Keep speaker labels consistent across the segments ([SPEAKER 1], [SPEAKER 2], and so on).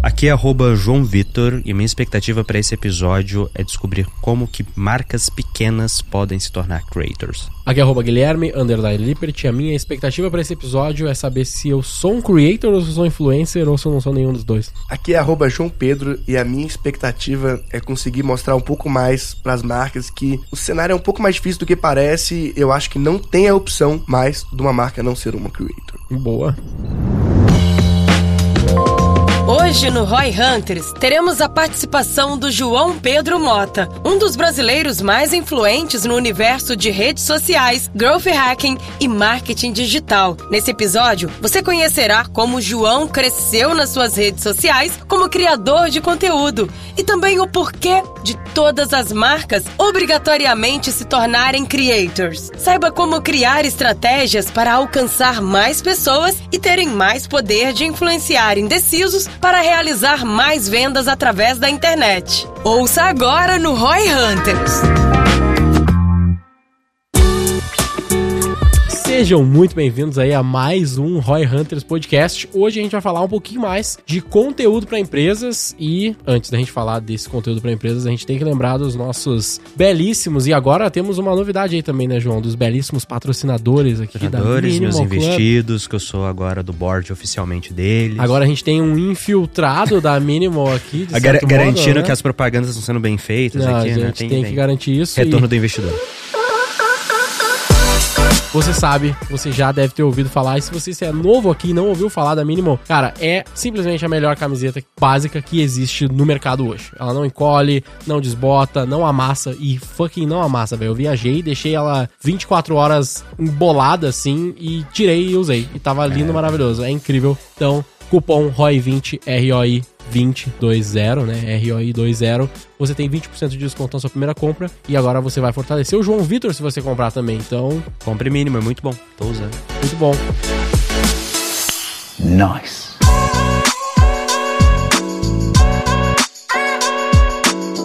[SPEAKER 1] Aqui é arroba João Vitor e minha expectativa para esse episódio é descobrir como que marcas pequenas podem se tornar creators.
[SPEAKER 2] Aqui é arroba Guilherme, underline Liberty. A minha expectativa para esse episódio é saber se eu sou um creator ou se eu sou um influencer ou se eu não sou nenhum dos dois.
[SPEAKER 3] Aqui é arroba João Pedro e a minha expectativa é conseguir mostrar um pouco mais para as marcas que o cenário é um pouco mais difícil do que parece. Eu acho que não tem a opção mais de uma marca não ser uma creator.
[SPEAKER 2] Boa.
[SPEAKER 4] Hoje no Roy Hunters teremos a participação do João Pedro Mota, um dos brasileiros mais influentes no universo de redes sociais, growth hacking e marketing digital. Nesse episódio, você conhecerá como João cresceu nas suas redes sociais como criador de conteúdo e também o porquê de todas as marcas obrigatoriamente se tornarem creators. Saiba como criar estratégias para alcançar mais pessoas e terem mais poder de influenciar indecisos para realizar mais vendas através da internet. Ouça agora no Roy Hunters.
[SPEAKER 2] Sejam muito bem-vindos aí a mais um Roy Hunters Podcast. Hoje a gente vai falar um pouquinho mais de conteúdo para empresas e antes da gente falar desse conteúdo para empresas, a gente tem que lembrar dos nossos belíssimos e agora temos uma novidade aí também, né, João, dos belíssimos patrocinadores aqui
[SPEAKER 1] Patrocinadores,
[SPEAKER 2] da
[SPEAKER 1] meus
[SPEAKER 2] Minimal Club.
[SPEAKER 1] investidos, que eu sou agora do board oficialmente deles.
[SPEAKER 2] Agora a gente tem um infiltrado da Minimal aqui, de
[SPEAKER 1] gar-
[SPEAKER 2] modo,
[SPEAKER 1] garantindo
[SPEAKER 2] né?
[SPEAKER 1] que as propagandas estão sendo bem feitas
[SPEAKER 2] Não,
[SPEAKER 1] aqui,
[SPEAKER 2] a
[SPEAKER 1] né?
[SPEAKER 2] gente tem, que garantir isso.
[SPEAKER 1] Retorno
[SPEAKER 2] e
[SPEAKER 1] do investidor.
[SPEAKER 2] Você sabe, você já deve ter ouvido falar. E se você é novo aqui e não ouviu falar da Minimal, cara, é simplesmente a melhor camiseta básica que existe no mercado hoje. Ela não encolhe, não desbota, não amassa e fucking não amassa, velho. Eu viajei, deixei ela 24 horas embolada assim e tirei e usei. E tava lindo, maravilhoso. É incrível. Então, cupom ROI20 ROI 2020, né? ROI20. Você tem 20% de desconto na sua primeira compra e agora você vai fortalecer o João Vitor se você comprar também. Então,
[SPEAKER 1] Compre mínimo, é muito bom. Tô usando.
[SPEAKER 2] muito bom.
[SPEAKER 5] Nice.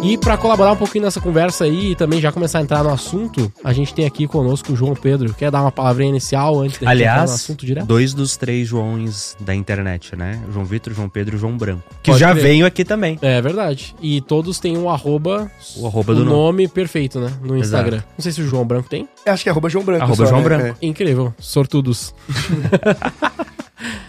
[SPEAKER 2] E para colaborar um pouquinho nessa conversa aí e também já começar a entrar no assunto, a gente tem aqui conosco o João Pedro. Quer dar uma palavrinha inicial antes gente entrar no assunto direto?
[SPEAKER 1] dois dos três Joões da internet, né? João Vitor, João Pedro e João Branco. Que
[SPEAKER 2] Pode
[SPEAKER 1] já
[SPEAKER 2] crer.
[SPEAKER 1] veio aqui também.
[SPEAKER 2] É verdade. E todos têm um arroba,
[SPEAKER 1] O arroba do nome.
[SPEAKER 2] nome perfeito, né? No Instagram. Não sei se o João Branco tem.
[SPEAKER 3] Eu acho que é arroba João Branco.
[SPEAKER 1] Arroba
[SPEAKER 3] só,
[SPEAKER 1] João
[SPEAKER 3] né?
[SPEAKER 1] Branco.
[SPEAKER 3] É.
[SPEAKER 2] Incrível. Sortudos.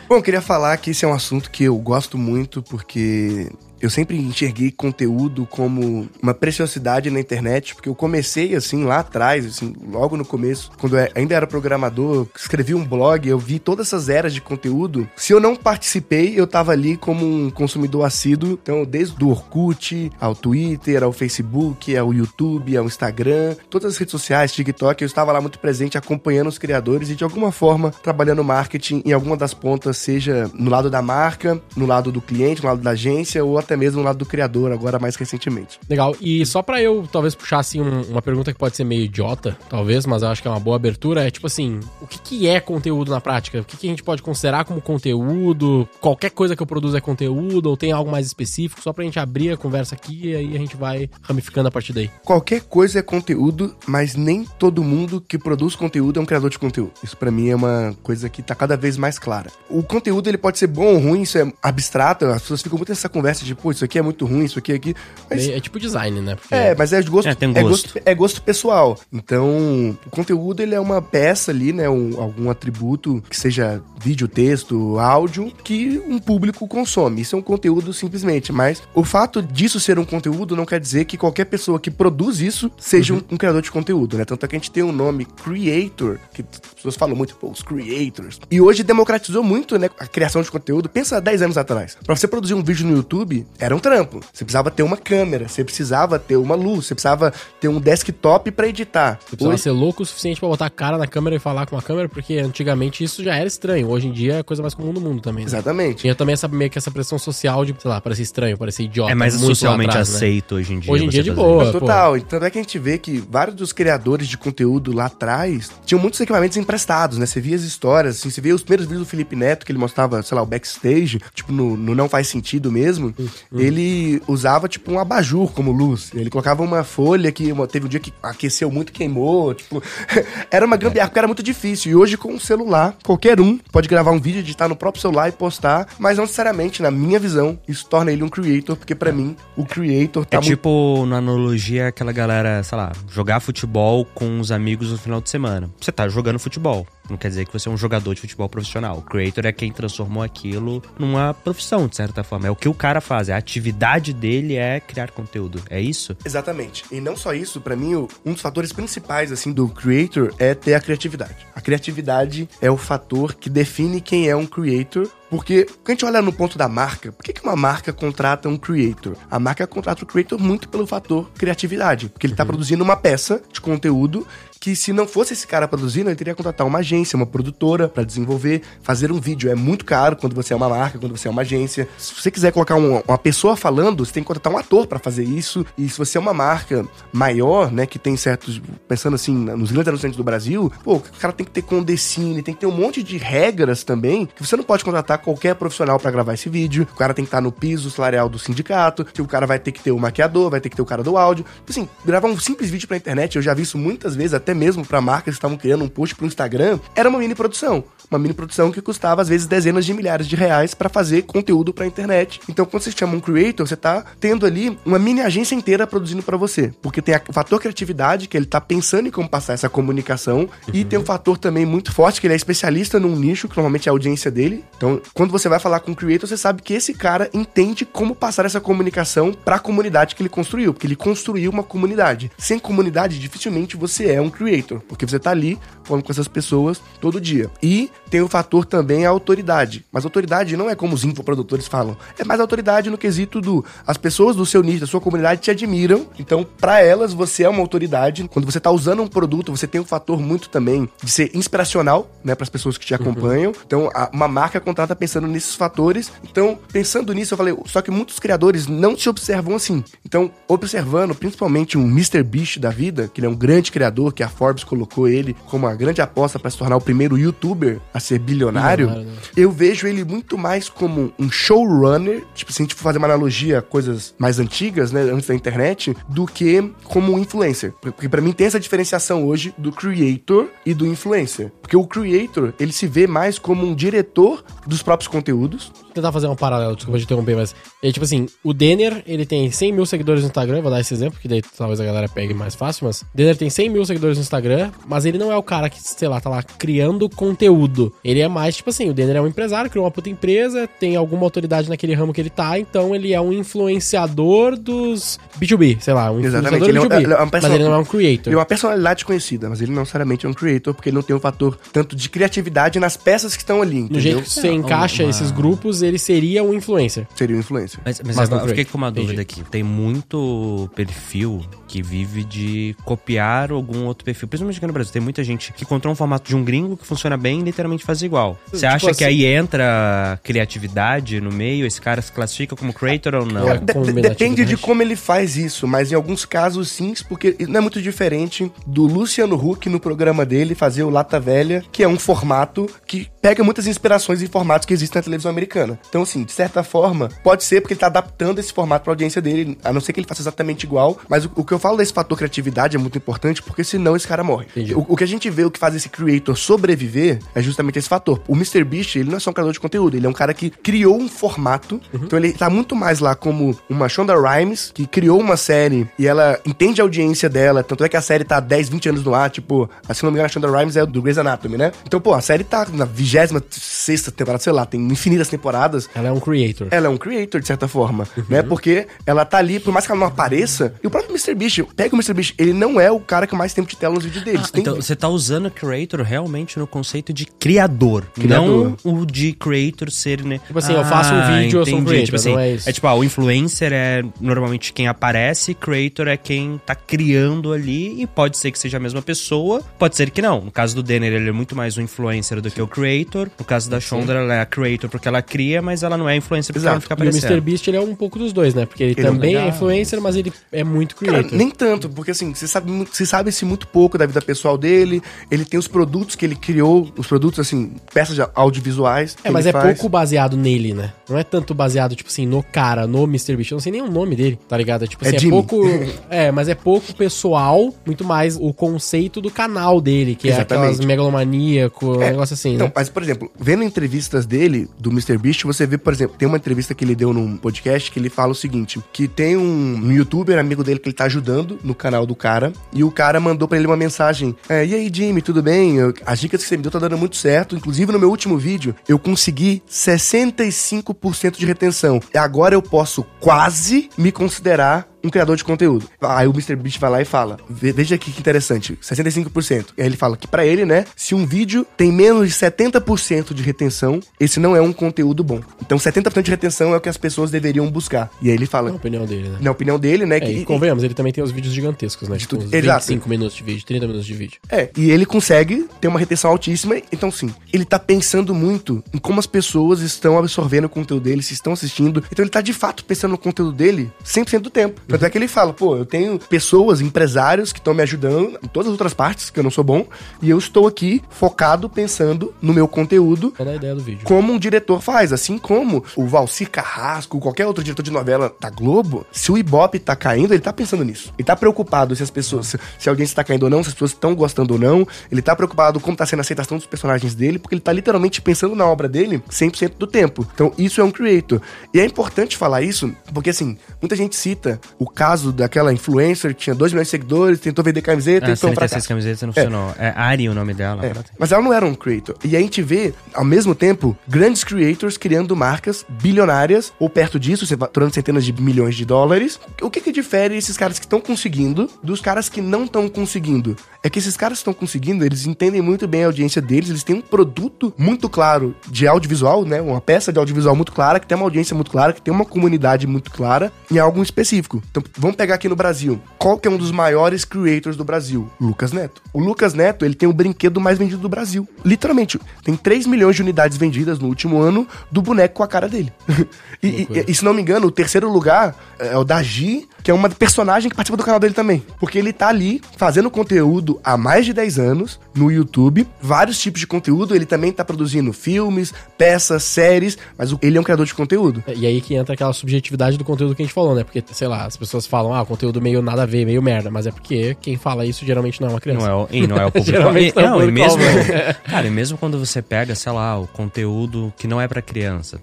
[SPEAKER 3] Bom, eu queria falar que esse é um assunto que eu gosto muito porque eu sempre enxerguei conteúdo como uma preciosidade na internet, porque eu comecei assim lá atrás, assim, logo no começo, quando eu ainda era programador, escrevi um blog, eu vi todas essas eras de conteúdo. Se eu não participei, eu tava ali como um consumidor assíduo, então desde o Orkut, ao Twitter, ao Facebook, ao YouTube, ao Instagram, todas as redes sociais, TikTok, eu estava lá muito presente acompanhando os criadores e de alguma forma trabalhando marketing em alguma das pontas, seja no lado da marca, no lado do cliente, no lado da agência ou até mesmo no lado do criador, agora mais recentemente.
[SPEAKER 2] Legal. E só pra eu talvez puxar assim um- uma pergunta que pode ser meio idiota, talvez, mas eu acho que é uma boa abertura, é tipo assim, o que, que é conteúdo na prática? O que, que a gente pode considerar como conteúdo? Qualquer coisa que eu produzo é conteúdo ou tem algo mais específico? Só pra gente abrir a conversa aqui e aí a gente vai ramificando a partir daí.
[SPEAKER 3] Qualquer coisa é conteúdo, mas nem todo mundo que produz conteúdo é um criador de conteúdo. Isso pra mim é uma coisa que tá cada vez mais clara. O conteúdo ele pode ser bom ou ruim, isso é abstrato, as pessoas ficam muito nessa conversa de, pô, isso aqui é muito ruim, isso aqui é aqui, mas
[SPEAKER 2] É, é tipo design, né? Porque
[SPEAKER 3] É, mas é de gosto,
[SPEAKER 1] É, tem
[SPEAKER 3] é
[SPEAKER 1] gosto.
[SPEAKER 3] gosto. É gosto pessoal. Então, o conteúdo ele é uma peça ali, né? Um, algum atributo que seja vídeo, texto, áudio, que um público consome. Isso é um conteúdo simplesmente. Mas o fato disso ser um conteúdo não quer dizer que qualquer pessoa que produz isso seja um, um criador de conteúdo, né? Tanto é que a gente tem o nome creator, que as pessoas falam muito, pô, os creators. E hoje democratizou muito, né? A criação de conteúdo. Pensa 10 anos atrás. Pra você produzir um vídeo no YouTube, era um trampo. Você precisava ter uma câmera, você precisava ter uma luz, você precisava ter um desktop pra editar.
[SPEAKER 2] Você precisava
[SPEAKER 3] Hoje-
[SPEAKER 2] ser louco o suficiente pra botar a cara na câmera e falar com a câmera, porque antigamente isso já era estranho. Hoje em dia é a coisa mais comum do mundo também. Né?
[SPEAKER 3] Exatamente.
[SPEAKER 2] Tinha também essa, meio que essa pressão social de, sei lá, parecer estranho, parecer idiota.
[SPEAKER 1] É mais socialmente
[SPEAKER 2] atrás, né?
[SPEAKER 1] aceito hoje em dia.
[SPEAKER 2] Hoje em dia de
[SPEAKER 1] fazer
[SPEAKER 2] boa.
[SPEAKER 1] isso.
[SPEAKER 3] Mas Total. Tanto é que a gente vê que vários dos criadores de conteúdo lá atrás tinham muitos equipamentos emprestados, né? Você via as histórias, assim, você via os primeiros vídeos do Felipe Neto, que ele mostrava, sei lá, o backstage, tipo, no, no Não Faz Sentido mesmo.
[SPEAKER 2] Uhum.
[SPEAKER 3] Ele usava, tipo, um abajur como luz. Ele colocava uma folha que uma- teve um dia que aqueceu muito, queimou, tipo... era uma gambiarra, porque era muito difícil. E hoje, com o celular, qualquer um pode gravar um vídeo, editar no próprio celular e postar, mas não necessariamente, na minha visão, isso torna ele um creator, porque pra mim, o creator tá
[SPEAKER 1] É
[SPEAKER 3] muito...
[SPEAKER 1] tipo, na analogia, aquela galera, sei lá, jogar futebol com os amigos no final de semana. Você tá jogando futebol. Não quer dizer que você é um jogador de futebol profissional. O creator é quem transformou aquilo numa profissão, de certa forma. É o que o cara faz. A atividade dele é criar conteúdo. É isso?
[SPEAKER 3] Exatamente. E não só isso, pra mim, um dos fatores principais assim do creator é ter a criatividade. A criatividade é o fator que define quem é um creator. Porque, quando a gente olha no ponto da marca, por que, que uma marca contrata um creator? A marca contrata o creator muito pelo fator criatividade. Porque ele tá produzindo uma peça de conteúdo que, se não fosse esse cara produzindo, ele teria que contratar uma agência, uma produtora pra desenvolver, fazer um vídeo. É muito caro quando você é uma marca, quando você é uma agência. Se você quiser colocar um- uma pessoa falando, você tem que contratar um ator pra fazer isso. E se você é uma marca maior, né, que tem certos. Pensando assim, nos grandes anunciantes do Brasil, pô, o cara tem que ter condecine, tem que ter um monte de regras também, que você não pode contratar qualquer profissional pra gravar esse vídeo. O cara tem que estar no piso salarial do sindicato, que o cara vai ter que ter o maquiador, vai ter que ter o cara do áudio. Assim, gravar um simples vídeo pra internet, eu já vi isso muitas vezes, até mesmo pra marcas que estavam criando um post pro Instagram, era uma mini produção. Uma mini produção que custava, às vezes, dezenas de milhares de reais pra fazer conteúdo pra internet. Então, quando você chama um creator, você tá tendo ali uma mini agência inteira produzindo pra você. Porque tem o fator criatividade, que ele tá pensando em como passar essa comunicação, e tem um fator também muito forte, que ele é especialista num nicho, que normalmente é a audiência dele. Então, quando você vai falar com um creator, você sabe que esse cara entende como passar essa comunicação pra comunidade que ele construiu, porque ele construiu uma comunidade. Sem comunidade, dificilmente você é um creator, porque você tá ali falando com essas pessoas todo dia. E tem o fator também a autoridade. Mas autoridade não é como os infoprodutores falam, é mais autoridade no quesito do as pessoas do seu nicho, da sua comunidade te admiram. Então, pra elas você é uma autoridade. Quando você tá usando um produto, você tem um fator muito também de ser inspiracional, né, para as pessoas que te acompanham. Então, a- uma marca contrata pensando nesses fatores. Então, pensando nisso, eu falei, só que muitos criadores não te observam assim. Então, observando principalmente um Mr. Beast da vida, que ele é um grande criador, que a Forbes colocou ele como a grande aposta para se tornar o primeiro youtuber a ser bilionário,
[SPEAKER 2] Bilionário, né?
[SPEAKER 3] eu vejo ele muito mais como um showrunner, tipo, se a gente for fazer uma analogia a coisas mais antigas, né, antes da internet, do que como um influencer. Porque pra mim tem essa diferenciação hoje do creator e do influencer. Porque o creator, ele se vê mais como um diretor dos próprios conteúdos.
[SPEAKER 2] Vou tentar fazer um paralelo, desculpa de interromper, mas. É tipo assim, o Denner, ele tem 100 mil seguidores no Instagram, vou dar esse exemplo, que daí talvez a galera pegue mais fácil, mas. Denner tem 100 mil seguidores no Instagram, mas ele não é o cara que, sei lá, tá lá criando conteúdo. Ele é mais, tipo assim, o Denner é um empresário, criou uma puta empresa, tem alguma autoridade naquele ramo que ele tá, então ele é um influenciador dos B2B, sei lá, um influenciador
[SPEAKER 3] Exatamente, ele é um-
[SPEAKER 2] B2B.
[SPEAKER 3] é uma
[SPEAKER 2] mas
[SPEAKER 3] pessoa-
[SPEAKER 2] ele não é um creator.
[SPEAKER 3] Ele é uma personalidade conhecida, mas ele não necessariamente é um creator, porque ele não tem um fator tanto de criatividade nas peças que estão ali,
[SPEAKER 2] No
[SPEAKER 3] entendeu?
[SPEAKER 2] jeito que você encaixa
[SPEAKER 1] uma-
[SPEAKER 2] esses grupos, ele seria um influencer.
[SPEAKER 3] Seria um influencer.
[SPEAKER 1] Mas, mas,
[SPEAKER 2] Mas
[SPEAKER 1] agora eu fiquei com uma
[SPEAKER 2] Entendi.
[SPEAKER 1] dúvida aqui. Tem muito perfil que vive de copiar algum outro perfil. Principalmente aqui no Brasil. Tem muita gente que encontrou um formato de um gringo que funciona bem e literalmente faz igual. Você
[SPEAKER 2] Tipo
[SPEAKER 1] acha que
[SPEAKER 2] assim-
[SPEAKER 1] aí entra criatividade no meio? Esse cara se classifica como creator ou não?
[SPEAKER 2] É.
[SPEAKER 3] De-
[SPEAKER 2] combinatividade.
[SPEAKER 3] depende de como ele faz isso, mas em alguns casos sim, porque não é muito diferente do Luciano Huck no programa dele fazer o Lata Velha, que é um formato que pega muitas inspirações em formatos que existem na televisão americana. Então, assim, de certa forma, pode ser porque ele tá adaptando esse formato pra audiência dele, a não ser que ele faça exatamente igual, mas o, o que eu falo desse fator criatividade é muito importante, porque senão esse cara morre. O, o que a gente vê, o que faz esse creator sobreviver, é justamente esse fator. O Mr. Beast, ele não é só um criador de conteúdo, ele é um cara que criou um formato, então ele tá muito mais lá como uma Shonda Rhimes, que criou uma série e ela entende a audiência dela, tanto é que a série tá há 10, 20 anos no ar, tipo, assim, se não me engano, a Shonda Rhimes é do Grey's Anatomy, né? Então, pô, a série tá na 26 temporada, sei lá, tem infinitas temporadas,
[SPEAKER 2] Ela é um creator.
[SPEAKER 3] ela é um creator, de certa forma, né? Porque ela tá ali, por mais que ela não apareça, e o próprio Mr. Beast, pega o Mr. Beast, ele não é o cara que mais tempo de tela nos vídeos deles.
[SPEAKER 1] Ah, então você tá usando creator realmente no conceito de criador,
[SPEAKER 3] Criador.
[SPEAKER 1] não o de creator ser, né?
[SPEAKER 2] Tipo assim, eu faço um vídeo, eu sou um
[SPEAKER 1] entendi.
[SPEAKER 2] creator,
[SPEAKER 1] tipo assim,
[SPEAKER 2] não é isso.
[SPEAKER 1] tipo, ah, o influencer é normalmente quem aparece, creator é quem tá criando ali e pode ser que seja a mesma pessoa, pode ser que não. No caso do Denner, ele é muito mais um influencer do que o creator. No caso da Shonda, ela é a creator porque ela cria, mas ela não é influencer porque ela não
[SPEAKER 3] Exato.
[SPEAKER 1] fica
[SPEAKER 2] E o
[SPEAKER 1] aparecendo.
[SPEAKER 2] Mr. Beast, ele é um pouco dos dois, né? Porque ele,
[SPEAKER 3] Ele é
[SPEAKER 2] também é influencer, mas ele é muito
[SPEAKER 3] Cara,
[SPEAKER 2] creator.
[SPEAKER 3] nem tanto, porque assim, você sabe, você sabe se muito pouco da vida pessoal dele, ele tem os produtos que ele criou, os produtos, assim, peças de audiovisuais.
[SPEAKER 2] É, mas é
[SPEAKER 3] faz.
[SPEAKER 2] pouco baseado nele, né? Não é tanto baseado, tipo assim, no cara, no Mr. Beast. Eu não sei nem o nome dele, tá ligado? É tipo
[SPEAKER 3] É
[SPEAKER 2] assim, é,
[SPEAKER 3] Jimmy.
[SPEAKER 2] pouco. É, mas é pouco pessoal, muito mais o conceito do canal dele, que
[SPEAKER 3] Exatamente.
[SPEAKER 2] é aquelas megalomaníaco, um
[SPEAKER 3] É,
[SPEAKER 2] negócio assim,
[SPEAKER 3] Então,
[SPEAKER 2] né?
[SPEAKER 3] mas, por exemplo, vendo entrevistas dele, do Mr. Beast, você vê, por exemplo, tem uma entrevista que ele deu num podcast que ele fala o seguinte: que tem um, um youtuber amigo dele que ele tá ajudando no canal do cara, e o cara mandou pra ele uma mensagem: é, E aí, Jimmy, tudo bem? Eu- as dicas que você me deu tá dando muito certo. Inclusive, no meu último vídeo, eu consegui 65% de retenção. E agora eu posso quase me considerar um criador de conteúdo. Aí o Mr. Beast vai lá e fala: "Ve- Veja aqui que interessante, 65%. E aí ele fala que pra ele, né, se um vídeo tem menos de 70% de retenção, esse não é um conteúdo bom. Então 70% de retenção é o que as pessoas deveriam buscar. E aí ele fala,
[SPEAKER 2] opinião dele, né?
[SPEAKER 3] na opinião dele, né,
[SPEAKER 2] É,
[SPEAKER 3] que
[SPEAKER 2] e convenhamos, ele também tem os vídeos gigantescos, né?
[SPEAKER 3] De
[SPEAKER 2] Tipo,
[SPEAKER 3] tudo-
[SPEAKER 2] uns
[SPEAKER 3] Exato.
[SPEAKER 2] 25 minutos de vídeo, 30 minutos de vídeo.
[SPEAKER 3] É, e ele consegue ter uma retenção altíssima. Então, sim, ele tá pensando muito em como as pessoas estão absorvendo o conteúdo dele, se estão assistindo. Então, ele tá de fato pensando no conteúdo dele 100% do tempo. Tanto é que ele fala, pô, eu tenho pessoas, empresários que estão me ajudando em todas as outras partes, que eu não sou bom, e eu estou aqui focado pensando no meu conteúdo.
[SPEAKER 2] Qual é a ideia do vídeo?
[SPEAKER 3] Como um diretor faz, assim como o Valci Carrasco, qualquer outro diretor de novela da Globo, se o Ibope tá caindo, ele tá pensando nisso. Ele tá preocupado se as pessoas, se, se a audiência tá caindo ou não, se as pessoas estão gostando ou não. Ele tá preocupado como tá sendo a aceitação dos personagens dele, porque ele tá literalmente pensando na obra dele 100% do tempo. Então, isso é um creator. E é importante falar isso, porque assim, muita gente cita o caso daquela influencer que tinha 2 milhões de seguidores, tentou vender camiseta
[SPEAKER 1] Ah,
[SPEAKER 3] e um
[SPEAKER 1] 36
[SPEAKER 3] fracasso.
[SPEAKER 1] camisetas não funcionou. É, Ari o nome dela.
[SPEAKER 3] É, mas ela não era um creator. E a gente vê, ao mesmo tempo, grandes creators criando marcas bilionárias, ou perto disso, você faturando centenas de milhões de dólares. O que que difere esses caras que estão conseguindo dos caras que não estão conseguindo? É que esses caras que estão conseguindo, eles entendem muito bem a audiência deles, eles têm um produto muito claro de audiovisual, né? Uma peça de audiovisual muito clara, que tem uma audiência muito clara, que tem uma comunidade muito clara em algo específico. Então, vamos pegar aqui no Brasil. Qual que é um dos maiores creators do Brasil? Lucas Neto. O Lucas Neto, ele tem o brinquedo mais vendido do Brasil. Literalmente, tem 3 milhões de unidades vendidas no último ano do boneco com a cara dele. e, e- e, se não me engano, o terceiro lugar é o da Gi, que é uma personagem que participa do canal dele também. Porque ele tá ali fazendo conteúdo há mais de 10 anos no YouTube, vários tipos de conteúdo. Ele também tá produzindo filmes, peças, séries, mas ele é um criador de conteúdo.
[SPEAKER 2] É, E aí que entra aquela subjetividade do conteúdo que a gente falou, né? Porque, sei lá, as pessoas falam, ah, conteúdo meio nada a ver, meio merda. Mas é porque quem fala isso geralmente não é uma criança.
[SPEAKER 1] Não é e não é o público. E,
[SPEAKER 2] não é o
[SPEAKER 1] não, e mesmo, cara, e mesmo quando você pega, sei lá, o conteúdo que não é pra criança.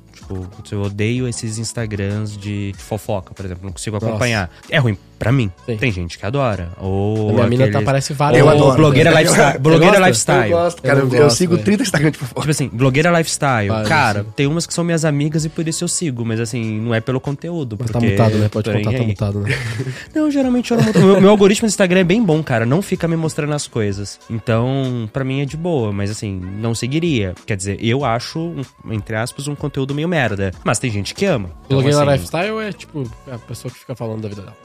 [SPEAKER 1] Tipo, eu odeio esses Instagrams de fofoca, por exemplo, não consigo
[SPEAKER 2] Nossa.
[SPEAKER 1] acompanhar. É ruim pra mim.
[SPEAKER 2] Sim.
[SPEAKER 1] Tem gente que adora. Ou
[SPEAKER 2] A minha mina
[SPEAKER 1] aqueles-
[SPEAKER 2] tá, parece várias.
[SPEAKER 3] Eu adoro.
[SPEAKER 1] blogueira lifestyle. Blogueira lifestyle.
[SPEAKER 3] Eu gosto, cara.
[SPEAKER 2] Eu
[SPEAKER 3] Eu,
[SPEAKER 2] não
[SPEAKER 3] eu
[SPEAKER 2] gosto,
[SPEAKER 3] sigo
[SPEAKER 2] velho.
[SPEAKER 3] 30 Instagram de fofoca.
[SPEAKER 1] Tipo assim, blogueira lifestyle.
[SPEAKER 2] Várias,
[SPEAKER 1] cara,
[SPEAKER 2] sim.
[SPEAKER 1] tem umas que são minhas amigas e por isso eu sigo, mas assim, não é pelo conteúdo.
[SPEAKER 2] Mas
[SPEAKER 1] Porque
[SPEAKER 2] tá mutado, né? Pode contar, tá mutado, né?
[SPEAKER 1] Não, geralmente eu não mudo. meu, meu algoritmo do Instagram é bem bom, cara. Não fica me mostrando as coisas. Então, pra mim é de boa, mas assim, não seguiria. Quer dizer, eu acho, entre aspas, um conteúdo meio merda. Mas tem gente que ama. Então,
[SPEAKER 2] Blogueira
[SPEAKER 1] assim,
[SPEAKER 2] lifestyle é, tipo, a pessoa que fica falando da vida dela.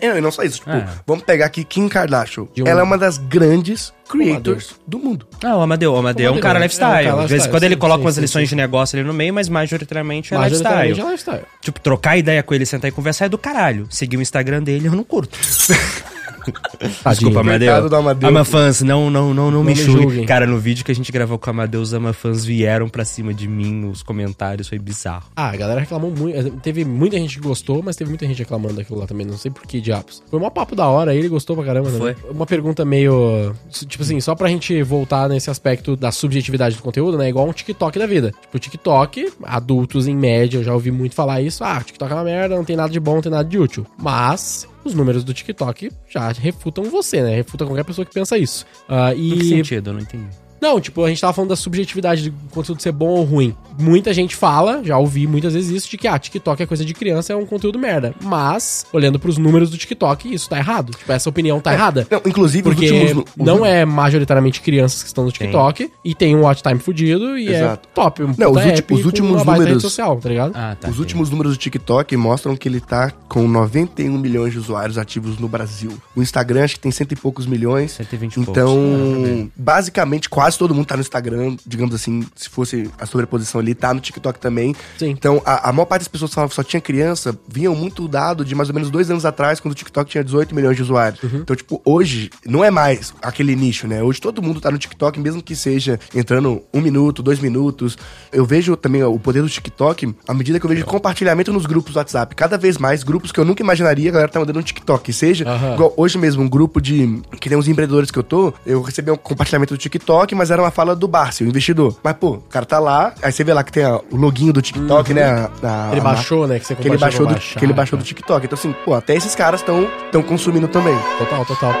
[SPEAKER 1] É.
[SPEAKER 3] É, e não só isso. Tipo,
[SPEAKER 1] É.
[SPEAKER 3] vamos pegar aqui Kim Kardashian.
[SPEAKER 2] Um-
[SPEAKER 3] Ela é uma das grandes creators do mundo.
[SPEAKER 1] Ah, o Amadeu. O Amadeu é um cara
[SPEAKER 2] é um
[SPEAKER 1] lifestyle.
[SPEAKER 2] cara
[SPEAKER 1] De vez em
[SPEAKER 2] lifestyle,
[SPEAKER 1] quando ele
[SPEAKER 2] sim,
[SPEAKER 1] coloca
[SPEAKER 2] sim,
[SPEAKER 1] umas
[SPEAKER 2] sim,
[SPEAKER 1] lições
[SPEAKER 2] sim.
[SPEAKER 1] de negócio ali no meio, mas majoritariamente é
[SPEAKER 2] Majoritariamente
[SPEAKER 1] lifestyle.
[SPEAKER 2] é lifestyle.
[SPEAKER 1] Tipo, trocar ideia com ele, sentar e conversar é do caralho. Seguir o Instagram dele eu não curto. Desculpa. Amadeu. Amafãs, não, não, não, não, me julguem. Cara, no vídeo que a gente gravou com o Amadeu, os Amafãs vieram pra cima de mim nos comentários, foi bizarro.
[SPEAKER 2] Ah, a galera reclamou muito. Teve muita gente que gostou, mas teve muita gente reclamando daquilo lá também. Não sei por que diabos. Foi um papo da hora, ele gostou pra caramba,
[SPEAKER 1] Foi.
[SPEAKER 2] né? Uma pergunta meio. Tipo assim, só pra gente voltar nesse aspecto da subjetividade do conteúdo, né? Igual um TikTok da vida. Tipo, o TikTok, adultos em média, eu já ouvi muito falar isso. Ah, o TikTok é uma merda, não tem nada de bom, não tem nada de útil. Mas. Os números do TikTok já refutam você, né? Refuta qualquer pessoa que pensa isso. Ah,
[SPEAKER 1] Em que
[SPEAKER 2] e
[SPEAKER 1] sentido? Eu não entendi.
[SPEAKER 2] Não, tipo, a gente tava falando da subjetividade do conteúdo ser bom ou ruim. Muita gente fala, já ouvi muitas vezes isso, de que, ah, TikTok é coisa de criança, é um conteúdo merda. Mas, olhando pros números do TikTok, isso tá errado. Tipo, essa opinião tá errada.
[SPEAKER 3] Não, inclusive,
[SPEAKER 2] Porque
[SPEAKER 3] os últimos. os
[SPEAKER 2] não é majoritariamente crianças que estão no TikTok e tem um watch time fudido e
[SPEAKER 3] Exato.
[SPEAKER 2] é top. Um
[SPEAKER 3] Não, os
[SPEAKER 2] app
[SPEAKER 3] os últimos números-
[SPEAKER 2] social, tá ligado?
[SPEAKER 1] Ah, tá.
[SPEAKER 3] Os últimos números do TikTok mostram que ele tá com 91 milhões de usuários ativos no Brasil. O Instagram acho que tem cento e poucos milhões.
[SPEAKER 1] 120 e
[SPEAKER 3] Então,
[SPEAKER 1] poucos. É,
[SPEAKER 3] basicamente, quase quase todo mundo tá no Instagram, digamos assim, se fosse a sobreposição ali, tá no TikTok também.
[SPEAKER 2] Sim.
[SPEAKER 3] Então, a, a maior parte das pessoas que falavam que só tinha criança, vinham muito dado de mais ou menos dois anos atrás, quando o TikTok tinha 18 milhões de usuários. Então, tipo, hoje, não é mais aquele nicho, né? Hoje todo mundo tá no TikTok, mesmo que seja entrando um minuto, dois minutos. Eu vejo também o poder do TikTok à medida que eu vejo compartilhamento nos grupos do WhatsApp. Cada vez mais, grupos que eu nunca imaginaria, a galera tá mandando no TikTok. Seja, igual hoje mesmo, um grupo de. que tem uns empreendedores que eu tô, eu recebi um compartilhamento do TikTok, mas era uma fala do Barsi, o investidor. Mas, pô, o cara tá lá, aí você vê lá que tem o loginho do TikTok, né? a- a-
[SPEAKER 2] Ele baixou, né? Que você
[SPEAKER 3] que ele baixou, do,
[SPEAKER 2] baixar,
[SPEAKER 3] que ele baixou
[SPEAKER 2] cara.
[SPEAKER 3] do TikTok. Então, assim, pô, até esses caras estão tão consumindo também.
[SPEAKER 2] Total, total.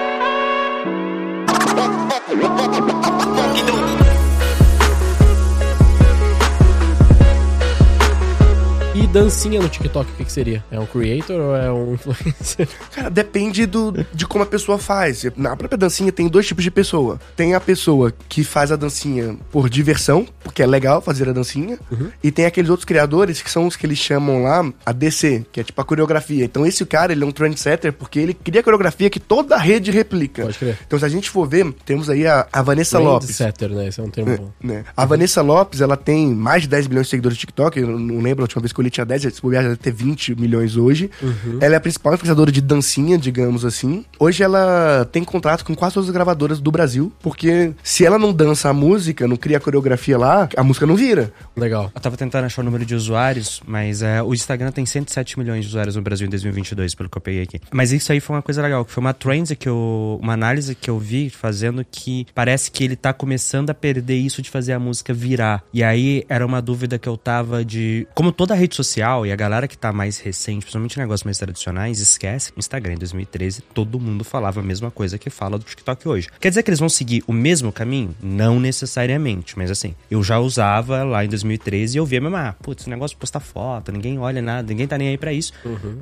[SPEAKER 2] Dancinha no TikTok, o que, que seria? É um creator ou é um influencer?
[SPEAKER 3] Cara, depende do, de como a pessoa faz. Na própria dancinha tem dois tipos de pessoa. Tem a pessoa que faz a dancinha por diversão, porque é legal fazer a dancinha. E tem aqueles outros criadores que são os que eles chamam lá a DC, que é tipo a coreografia. Então esse cara, ele é um trendsetter porque ele cria a coreografia que toda a rede replica.
[SPEAKER 2] Pode crer.
[SPEAKER 3] Então se a gente for ver, temos aí a, a Vanessa Lopes.
[SPEAKER 2] Trendsetter, né? Esse é um termo bom.
[SPEAKER 3] né? A Vanessa Lopes, ela tem mais de 10 milhões de seguidores no TikTok. Eu não lembro a última vez que eu li tinha 10, se bobear, já deve ter 20 milhões hoje. Ela é a principal influenciadora de dancinha, digamos assim. Hoje ela tem contrato com quase todas as gravadoras do Brasil, porque se ela não dança a música, não cria a coreografia lá, a música não vira.
[SPEAKER 2] Legal.
[SPEAKER 1] Eu tava tentando achar o número de usuários, mas é, o Instagram tem 107 milhões de usuários no Brasil em 2022, pelo que eu peguei aqui. Mas isso aí foi uma coisa legal, que foi uma trend que eu. uma análise que eu vi fazendo que parece que ele tá começando a perder isso de fazer a música virar. E aí era uma dúvida que eu tava de. Como toda rede social e a galera que tá mais recente, principalmente negócios mais tradicionais, esquece. Instagram em 2013, todo mundo falava a mesma coisa que fala do TikTok hoje. Quer dizer que eles vão seguir o mesmo caminho? Não necessariamente, mas assim, eu já usava lá em 2013 e eu via mesmo, ah, putz, esse negócio de postar foto, ninguém olha nada, ninguém tá nem aí pra isso.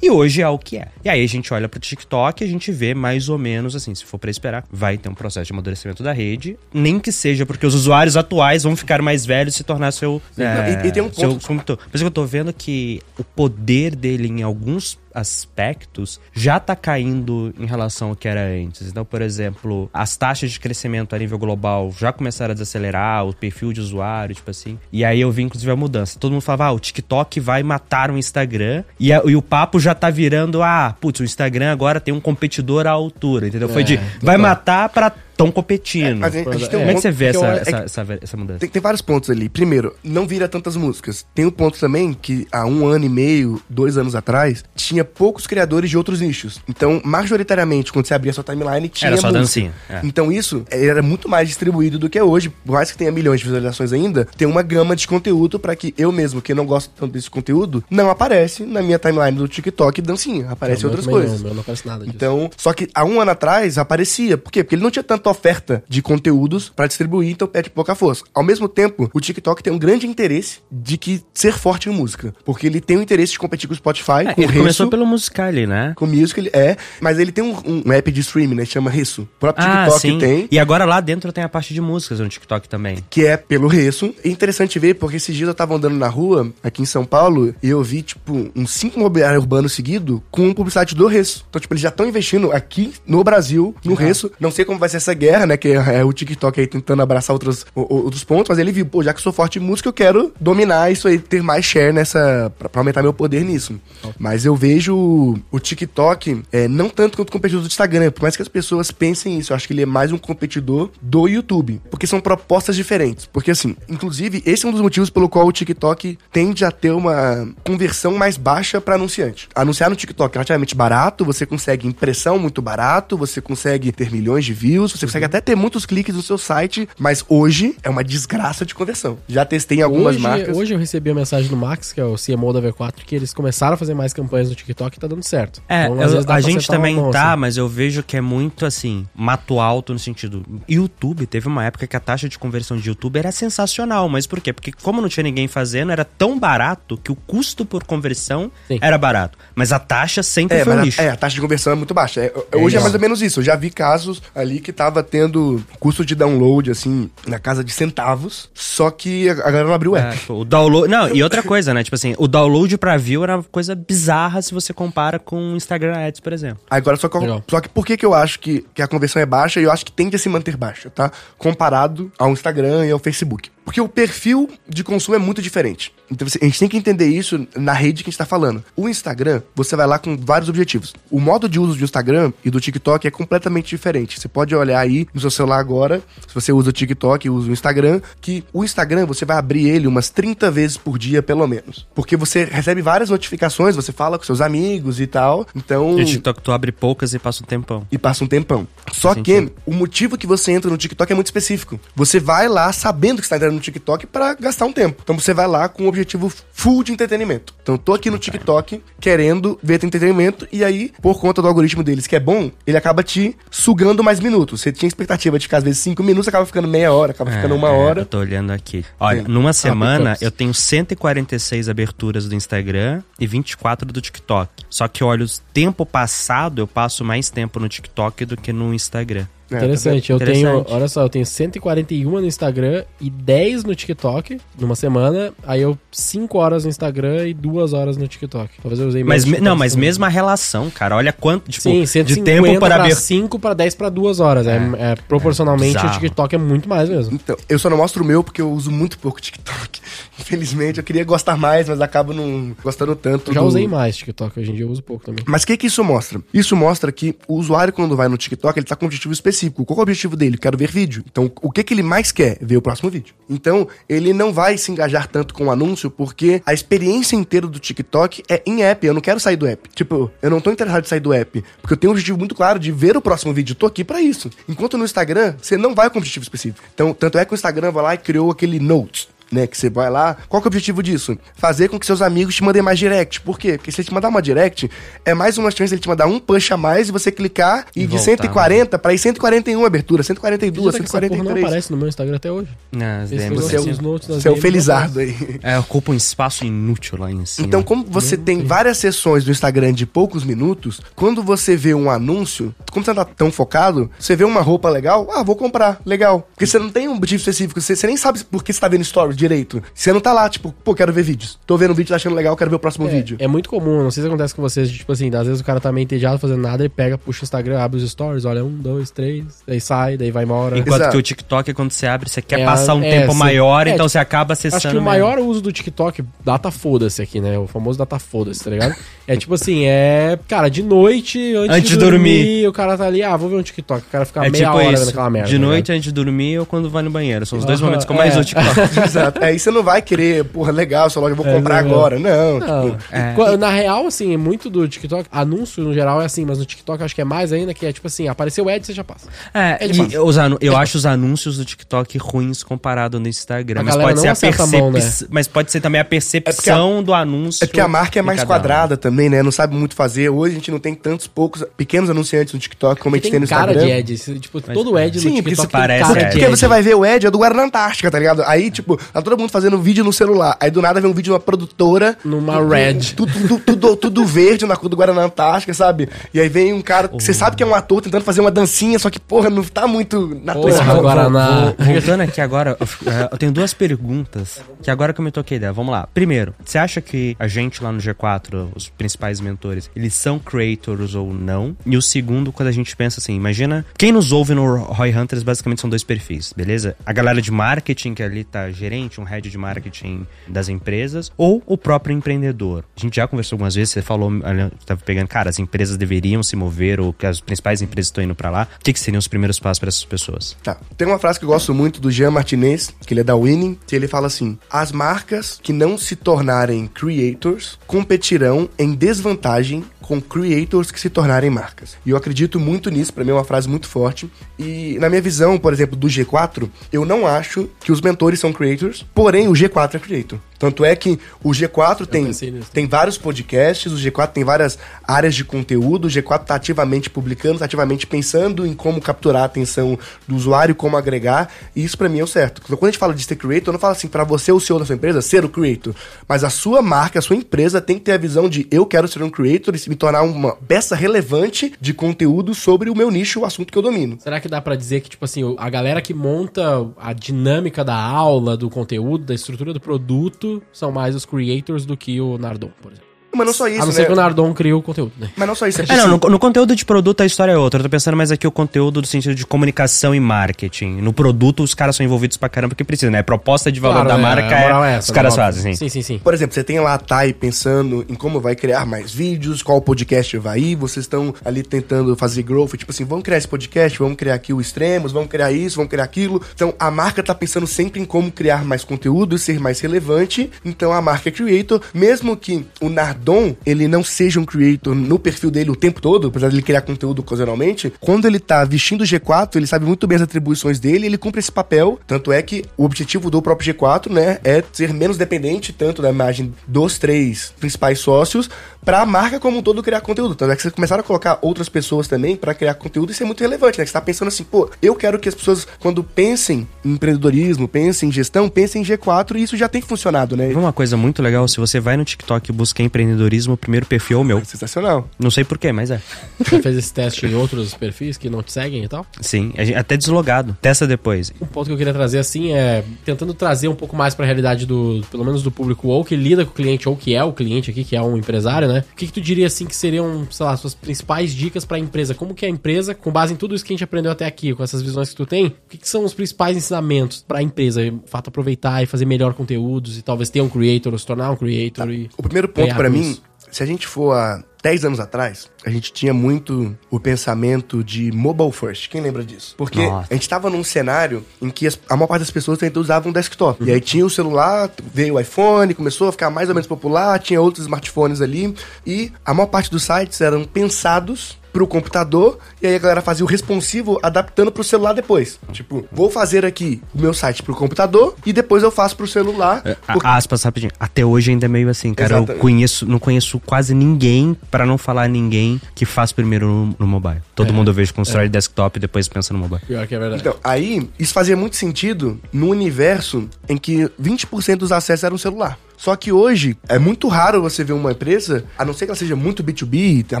[SPEAKER 1] E hoje é o que é. E aí a gente olha pro TikTok e a gente vê mais ou menos assim, se for pra esperar, vai ter um processo de amadurecimento da rede, nem que seja porque os usuários atuais vão ficar mais velhos e se tornar seu.
[SPEAKER 3] Não, e- e tem um
[SPEAKER 1] seu
[SPEAKER 3] ponto-
[SPEAKER 1] condutor. Por isso que eu tô vendo que o poder dele em alguns aspectos já tá caindo em relação ao que era antes. Então, por exemplo, as taxas de crescimento a nível global já começaram a desacelerar, o perfil de usuário, tipo assim. E aí eu vi, inclusive, a mudança. Todo mundo falava, ah, o TikTok vai matar o Instagram. E, a- e o papo já tá virando, ah, putz, o Instagram agora tem um competidor à altura, entendeu? Foi
[SPEAKER 2] É,
[SPEAKER 1] de, vai matar pra tão competindo.
[SPEAKER 3] A gente- tem um
[SPEAKER 1] Como é que você vê
[SPEAKER 3] que eu-
[SPEAKER 1] essa,
[SPEAKER 3] é que-
[SPEAKER 1] essa, essa, essa mudança?
[SPEAKER 3] Tem, tem vários pontos ali. Primeiro, não vira tantas músicas. Tem um ponto também que há um ano e meio, dois anos atrás, tinha poucos criadores de outros nichos. Então, majoritariamente, quando você abria sua timeline, tinha
[SPEAKER 1] Era só
[SPEAKER 3] música.
[SPEAKER 1] dancinha, é.
[SPEAKER 3] Então, isso era muito mais distribuído do que é hoje. Por mais que tenha milhões de visualizações ainda, tem uma gama de conteúdo pra que eu mesmo, que não gosto tanto desse conteúdo, não aparece na minha timeline do TikTok dancinha. Aparece
[SPEAKER 2] Não, meu
[SPEAKER 3] outras coisas.
[SPEAKER 2] Não, não aparece nada disso.
[SPEAKER 3] Então, só que há um ano atrás aparecia. Por quê? Porque ele não tinha tanta oferta de conteúdos pra distribuir, então pede pouca força. Ao mesmo tempo, o TikTok tem um grande interesse de que ser forte em música. Porque ele tem o interesse de competir com o Spotify,
[SPEAKER 1] É,
[SPEAKER 3] com o Resso,
[SPEAKER 1] pelo Musical.ly, né?
[SPEAKER 3] com o Music, ele é. Mas ele tem um, um app de streaming, né? Chama Resso. O próprio
[SPEAKER 1] Ah,
[SPEAKER 3] TikTok
[SPEAKER 1] sim.
[SPEAKER 3] tem.
[SPEAKER 1] E agora lá dentro tem a parte de músicas no TikTok também.
[SPEAKER 3] que é pelo Resso. É interessante ver, porque esses dias eu tava andando na rua, aqui em São Paulo, e eu vi, tipo, uns cinco imobiliários urbanos seguidos com publicidade do Resso. Então, tipo, eles já estão investindo aqui no Brasil, no Resso. Não sei como vai ser essa guerra, né? Que é o TikTok aí tentando abraçar outros, outros pontos, mas ele viu, pô, já que eu sou forte em música, eu quero dominar isso aí, ter mais share nessa. pra, pra aumentar meu poder nisso. Mas eu vejo o TikTok é, não tanto quanto competidor do Instagram, por mais que as pessoas pensem isso, eu acho que ele é mais um competidor do YouTube. Porque são propostas diferentes. Porque assim, inclusive, esse é um dos motivos pelo qual o TikTok tende a ter uma conversão mais baixa para anunciante. Anunciar no TikTok é relativamente barato, você consegue impressão muito barato, você consegue ter milhões de views, você consegue até ter muitos cliques no seu site, mas hoje é uma desgraça de conversão. Já testei em algumas
[SPEAKER 2] hoje,
[SPEAKER 3] marcas.
[SPEAKER 2] hoje eu recebi a mensagem do Max, que é o CMO da V4, que eles começaram a fazer mais campanhas no TikTok e tá dando certo.
[SPEAKER 1] É,
[SPEAKER 2] Então,
[SPEAKER 1] eu- a gente também
[SPEAKER 2] mão,
[SPEAKER 1] tá,
[SPEAKER 2] assim.
[SPEAKER 1] mas eu vejo que é muito assim, mato alto no sentido. YouTube teve uma época que a taxa de conversão de YouTube era sensacional, mas por quê? Porque como não tinha ninguém fazendo, era tão barato que o custo por conversão
[SPEAKER 2] Sim.
[SPEAKER 1] era barato. Mas a taxa sempre
[SPEAKER 3] É,
[SPEAKER 1] foi um lixo.
[SPEAKER 3] a, é, a taxa de conversão é muito baixa. É, é, hoje é mais ou menos isso. Eu já vi casos ali que tava tendo custo de download, assim, na casa de centavos, só que a, a galera não abriu o
[SPEAKER 1] É,
[SPEAKER 3] app.
[SPEAKER 1] tipo, o download. Não, e outra coisa, né? Tipo assim, o download pra view era uma coisa bizarra se você compara com o Instagram Ads, por exemplo.
[SPEAKER 3] Agora, só que,
[SPEAKER 2] Legal.
[SPEAKER 3] só que por que, que eu acho que, que a conversão é baixa e eu acho que tende a se manter baixa, tá? Comparado ao Instagram e ao Facebook. Porque o perfil de consumo é muito diferente. Então você- a gente tem que entender isso na rede que a gente tá falando. O Instagram, você vai lá com vários objetivos. O modo de uso do Instagram e do TikTok é completamente diferente. Você pode olhar aí no seu celular agora, se você usa o TikTok e usa o Instagram, que o Instagram você vai abrir ele umas 30 vezes por dia, pelo menos. Porque você recebe várias notificações, você fala com seus amigos e tal. Então
[SPEAKER 1] E o TikTok tu abre poucas e passa um tempão.
[SPEAKER 3] e passa um tempão. Só que o motivo que você entra no TikTok é muito específico. Você vai lá sabendo que está entrando no TikTok pra gastar um tempo. Então você vai lá com um objetivo full de entretenimento. Então eu tô aqui no TikTok querendo ver entretenimento e aí, por conta do algoritmo deles que é bom, ele acaba te sugando mais minutos. Você tinha expectativa de ficar às vezes 5 minutos, acaba ficando meia hora, acaba ficando uma
[SPEAKER 1] É, é,
[SPEAKER 3] hora.
[SPEAKER 1] Eu tô olhando aqui. Olha,
[SPEAKER 3] É.
[SPEAKER 1] numa semana
[SPEAKER 2] pickups.
[SPEAKER 1] eu tenho 146 aberturas do Instagram e 24 do TikTok. Só que olha, o tempo passado eu passo mais tempo no TikTok do que no Instagram.
[SPEAKER 3] É, tá
[SPEAKER 2] Interessante, eu
[SPEAKER 1] Interessante.
[SPEAKER 2] tenho, olha só, eu tenho 141 no Instagram e 10 no TikTok numa semana. Aí eu 5 horas no Instagram e 2 horas no TikTok. Talvez eu usei
[SPEAKER 1] Mas
[SPEAKER 2] menos
[SPEAKER 1] me- não, mas
[SPEAKER 2] também.
[SPEAKER 1] mesmo a relação, cara, olha quanto, tipo,
[SPEAKER 2] Sim,
[SPEAKER 1] de
[SPEAKER 2] 150
[SPEAKER 1] tempo para
[SPEAKER 2] pra
[SPEAKER 1] abertura.
[SPEAKER 2] 5 para 10 para 2 horas. É, é, proporcionalmente o
[SPEAKER 1] bizarro.
[SPEAKER 2] TikTok é muito mais mesmo.
[SPEAKER 3] Então, eu só não mostro o meu porque eu uso muito pouco TikTok. Infelizmente, eu queria gostar mais, mas acabo não gostando tanto.
[SPEAKER 2] Eu já
[SPEAKER 3] do-
[SPEAKER 2] usei mais TikTok, hoje em dia eu uso pouco também.
[SPEAKER 3] Mas o que que isso mostra? Isso mostra que o usuário, quando vai no TikTok, ele tá com um objetivo específico. Qual é o objetivo dele? Quero ver vídeo. Então, o que que ele mais quer? Ver o próximo vídeo. Então, ele não vai se engajar tanto com o anúncio, porque a experiência inteira do TikTok é em app. Eu não quero sair do app. Tipo, eu não tô interessado em sair do app, porque eu tenho um objetivo muito claro de ver o próximo vídeo. Eu tô aqui pra isso. Enquanto no Instagram, você não vai com um objetivo específico. Então, tanto é que o Instagram vai lá e criou aquele Notes né? Que você vai lá. Qual que é o objetivo disso? Fazer com que seus amigos te mandem mais direct. Por quê? Porque se ele te mandar uma direct, é mais uma chance de ele te mandar um push a mais e você clicar e,
[SPEAKER 1] E
[SPEAKER 3] de
[SPEAKER 1] voltar,
[SPEAKER 3] 140 pra ir 141 abertura, 142,
[SPEAKER 2] Acredita que essa porra não
[SPEAKER 3] 143.
[SPEAKER 2] aparece no meu Instagram até hoje.
[SPEAKER 1] Nas
[SPEAKER 2] Esse
[SPEAKER 1] DMs,
[SPEAKER 2] negócio
[SPEAKER 3] é o- Você é o felizardo aí.
[SPEAKER 1] É, ocupa um espaço inútil lá em cima.
[SPEAKER 3] Então, como você tem várias sessões do Instagram de poucos minutos, quando você vê um anúncio, como você não tá tão focado, você vê uma roupa legal, ah, vou comprar, legal. Porque você não tem um objetivo específico, você, você nem sabe por que você tá vendo stories direito. Você não tá lá, tipo, pô, quero ver vídeos. Tô vendo um vídeo, tá achando legal, quero ver o próximo vídeo.
[SPEAKER 2] É, é muito comum, não sei se acontece com vocês, tipo assim, às vezes o cara tá meio entediado fazendo nada, ele pega, puxa o Instagram, abre os stories, olha, um, dois, três, daí sai, daí vai embora.
[SPEAKER 1] Enquanto
[SPEAKER 3] Exato.
[SPEAKER 1] que o TikTok, quando você abre, você quer
[SPEAKER 2] É,
[SPEAKER 1] passar um
[SPEAKER 2] é,
[SPEAKER 1] tempo maior,
[SPEAKER 2] é,
[SPEAKER 1] então
[SPEAKER 2] tipo,
[SPEAKER 1] você acaba acessando.
[SPEAKER 2] Acho que o
[SPEAKER 1] mesmo.
[SPEAKER 2] maior uso do TikTok, data foda-se aqui, né? O famoso data foda-se, tá ligado? É tipo assim, é. Cara, de noite, antes,
[SPEAKER 1] Antes
[SPEAKER 2] de dormir,
[SPEAKER 1] dormir.
[SPEAKER 2] o cara tá ali, ah, vou ver um TikTok. O cara fica
[SPEAKER 1] É
[SPEAKER 2] meia
[SPEAKER 1] tipo
[SPEAKER 2] hora
[SPEAKER 1] isso.
[SPEAKER 2] aquela merda.
[SPEAKER 1] de
[SPEAKER 2] tá
[SPEAKER 1] noite,
[SPEAKER 2] ligado?
[SPEAKER 1] antes de dormir ou quando vai no banheiro. São os dois
[SPEAKER 2] Aham,
[SPEAKER 1] momentos que eu mais
[SPEAKER 2] é.
[SPEAKER 1] uso o TikTok.
[SPEAKER 3] Exato. Aí você não vai querer, porra, legal, sua loja, eu vou
[SPEAKER 2] É,
[SPEAKER 3] comprar agora. Não,
[SPEAKER 2] Não.
[SPEAKER 3] tipo.
[SPEAKER 1] É.
[SPEAKER 2] Na real, assim, é muito do TikTok. Anúncio no geral é assim, mas no TikTok eu acho que é mais ainda, que é tipo assim, apareceu o ad, você já passa.
[SPEAKER 1] É,
[SPEAKER 2] É de
[SPEAKER 1] e
[SPEAKER 2] fácil.
[SPEAKER 1] os eu acho os anúncios do TikTok ruins comparado no Instagram.
[SPEAKER 2] A
[SPEAKER 1] Mas pode,
[SPEAKER 2] não
[SPEAKER 1] ser a
[SPEAKER 2] acerta a
[SPEAKER 1] percep...
[SPEAKER 2] mão, né?
[SPEAKER 1] mas pode ser também a percepção do anúncio.
[SPEAKER 3] É porque a marca é mais
[SPEAKER 1] um.
[SPEAKER 3] quadrada também, né? Não sabe muito fazer. Hoje a gente não tem tantos poucos pequenos anunciantes no TikTok como a gente
[SPEAKER 2] tem
[SPEAKER 3] tem no
[SPEAKER 2] cara
[SPEAKER 3] Instagram.
[SPEAKER 2] de ad. esse- Tipo, todo ad
[SPEAKER 3] Sim,
[SPEAKER 2] no
[SPEAKER 3] porque
[SPEAKER 2] TikTok
[SPEAKER 3] isso
[SPEAKER 1] parece
[SPEAKER 2] cara de
[SPEAKER 3] Porque você vai ver o Ed é do Guarda Antártica, tá ligado? Aí, tipo, tá todo mundo fazendo vídeo no celular. Aí do nada vem um vídeo de uma produtora.
[SPEAKER 2] Numa
[SPEAKER 3] tudo-
[SPEAKER 2] red.
[SPEAKER 3] Tudo, tudo, tudo, tudo verde na cor do Guarda Antártica, sabe? E aí vem um cara que você sabe que é um ator tentando fazer uma dancinha, só que, porra, não tá muito natural.
[SPEAKER 2] Porra, Guaraná.
[SPEAKER 1] Vou- Voltando aqui agora, eu, é, eu tenho duas perguntas que agora que eu me toquei ideia. Vamos lá. Primeiro, você acha que a gente lá no G4, os principais mentores, eles são creators ou não? E o segundo, quando a gente pensa assim, imagina, quem nos ouve no Roy Hunters basicamente são dois perfis, beleza? A galera de marketing, que ali tá gerente, um head de marketing das empresas, ou o próprio empreendedor. A gente já conversou algumas vezes, você falou, ali, tava pegando, cara, as empresas deveriam se mover, ou que as principais empresas estão indo pra lá. O que, que seriam os primeiros passos para essas pessoas?
[SPEAKER 3] Tá. Tem uma frase que eu gosto muito do Jean Martinez, que ele é da Winning, que ele fala assim: As marcas que não se tornarem creators competirão em desvantagem com creators que se tornarem marcas. E eu acredito muito nisso, pra mim é uma frase muito forte. E na minha visão, por exemplo, do G4, eu não acho que os mentores são creators, porém o G4 é creator. Tanto é que o G4 tem, tem vários podcasts, o G4 tem várias áreas de conteúdo, o G4 tá ativamente publicando, tá ativamente pensando em como capturar a atenção do usuário, como agregar, e isso pra mim é o certo. Quando a gente fala de ser creator, eu não falo assim, pra você, o CEO da sua empresa, ser o creator, mas a sua marca, a sua empresa tem que ter a visão de eu quero ser um creator e me tornar uma peça relevante de conteúdo sobre o meu nicho, o assunto que eu domino.
[SPEAKER 2] Será que dá pra dizer que, tipo assim, a galera que monta a dinâmica da aula, do conteúdo, da estrutura do produto, são mais os creators do que o Nardon, por exemplo?
[SPEAKER 3] Mas não só isso,
[SPEAKER 2] a não
[SPEAKER 3] né?
[SPEAKER 2] ser que o Nardon cria o conteúdo, né?
[SPEAKER 3] Mas não só isso. É,
[SPEAKER 1] É, não, no, no conteúdo de produto a história é outra. Eu tô pensando mais aqui o conteúdo do sentido de comunicação e marketing. No produto os caras são envolvidos pra caramba porque precisa, né? Proposta de valor
[SPEAKER 2] Claro,
[SPEAKER 1] da
[SPEAKER 2] é,
[SPEAKER 1] marca é,
[SPEAKER 2] é
[SPEAKER 1] os caras
[SPEAKER 2] né?
[SPEAKER 1] fazem, sim.
[SPEAKER 2] Sim, sim, sim.
[SPEAKER 3] Por exemplo, você tem lá a Thay pensando em como vai criar mais vídeos, qual podcast vai ir, vocês estão ali tentando fazer growth, tipo assim, vamos criar esse podcast, vamos criar aqui o Extremos, vamos criar isso, vamos criar aquilo. Então, a marca tá pensando sempre em como criar mais conteúdo e ser mais relevante. Então, a marca é creator, mesmo que o Nardon, ele não seja um creator no perfil dele o tempo todo, apesar dele criar conteúdo ocasionalmente, quando ele tá vestindo o G4, ele sabe muito bem as atribuições dele, ele cumpre esse papel, tanto é que o objetivo do próprio G4, né, é ser menos dependente tanto da imagem dos três principais sócios para a marca como um todo criar conteúdo. Tanto é que vocês começaram a colocar outras pessoas também para criar conteúdo isso é muito relevante, né? Que você tá pensando assim, pô, eu quero que as pessoas quando pensem em empreendedorismo, pensem em gestão, pensem em G4 e isso já tem funcionado, né?
[SPEAKER 1] Uma coisa muito legal, se você vai no TikTok e busca empreendedorismo, o primeiro perfil é o meu.
[SPEAKER 3] Sensacional.
[SPEAKER 1] Não sei porquê, mas é.
[SPEAKER 2] Você fez esse teste em outros perfis que não te seguem e tal?
[SPEAKER 1] Sim, a até deslogado. Testa depois.
[SPEAKER 2] Um ponto que eu queria trazer assim é tentando trazer um pouco mais pra realidade do, pelo menos do público ou que lida com o cliente ou que é o cliente aqui, que é um empresário, né? O que, que tu diria assim que seriam, sei lá, suas principais dicas pra empresa? Como que a empresa, com base em tudo isso que a gente aprendeu até aqui, com essas visões que tu tem, o que, que são os principais ensinamentos pra empresa? O fato de aproveitar e fazer melhor conteúdos e talvez ter um creator ou se tornar um creator e
[SPEAKER 3] O primeiro ponto para
[SPEAKER 2] com
[SPEAKER 3] mim,
[SPEAKER 2] isso.
[SPEAKER 3] se a gente for há 10 anos atrás, a gente tinha muito o pensamento de mobile first. Quem lembra disso? Porque
[SPEAKER 1] Nossa.
[SPEAKER 3] a gente tava num cenário em que as- a maior parte das pessoas ainda usavam desktop. E aí tinha o celular, veio o iPhone, começou a ficar mais ou menos popular, tinha outros smartphones ali. E a maior parte dos sites eram pensados pro computador e aí a galera fazia o responsivo adaptando pro celular depois. Tipo, vou fazer aqui o meu site pro computador e depois eu faço pro celular. porque-
[SPEAKER 1] A- Aspas rapidinho. Até hoje ainda é meio assim, cara. Eu
[SPEAKER 3] Exatamente.
[SPEAKER 1] conheço, não conheço quase ninguém, pra não falar ninguém, que faz primeiro no, no mobile. Todo
[SPEAKER 2] É,
[SPEAKER 1] mundo eu vejo constrói desktop e depois pensa no mobile.
[SPEAKER 2] Pior que é verdade.
[SPEAKER 3] Então, aí, isso fazia muito sentido no universo em que 20% dos acessos eram celular. Só que hoje é muito raro você ver uma empresa, a não ser que ela seja muito B2B, a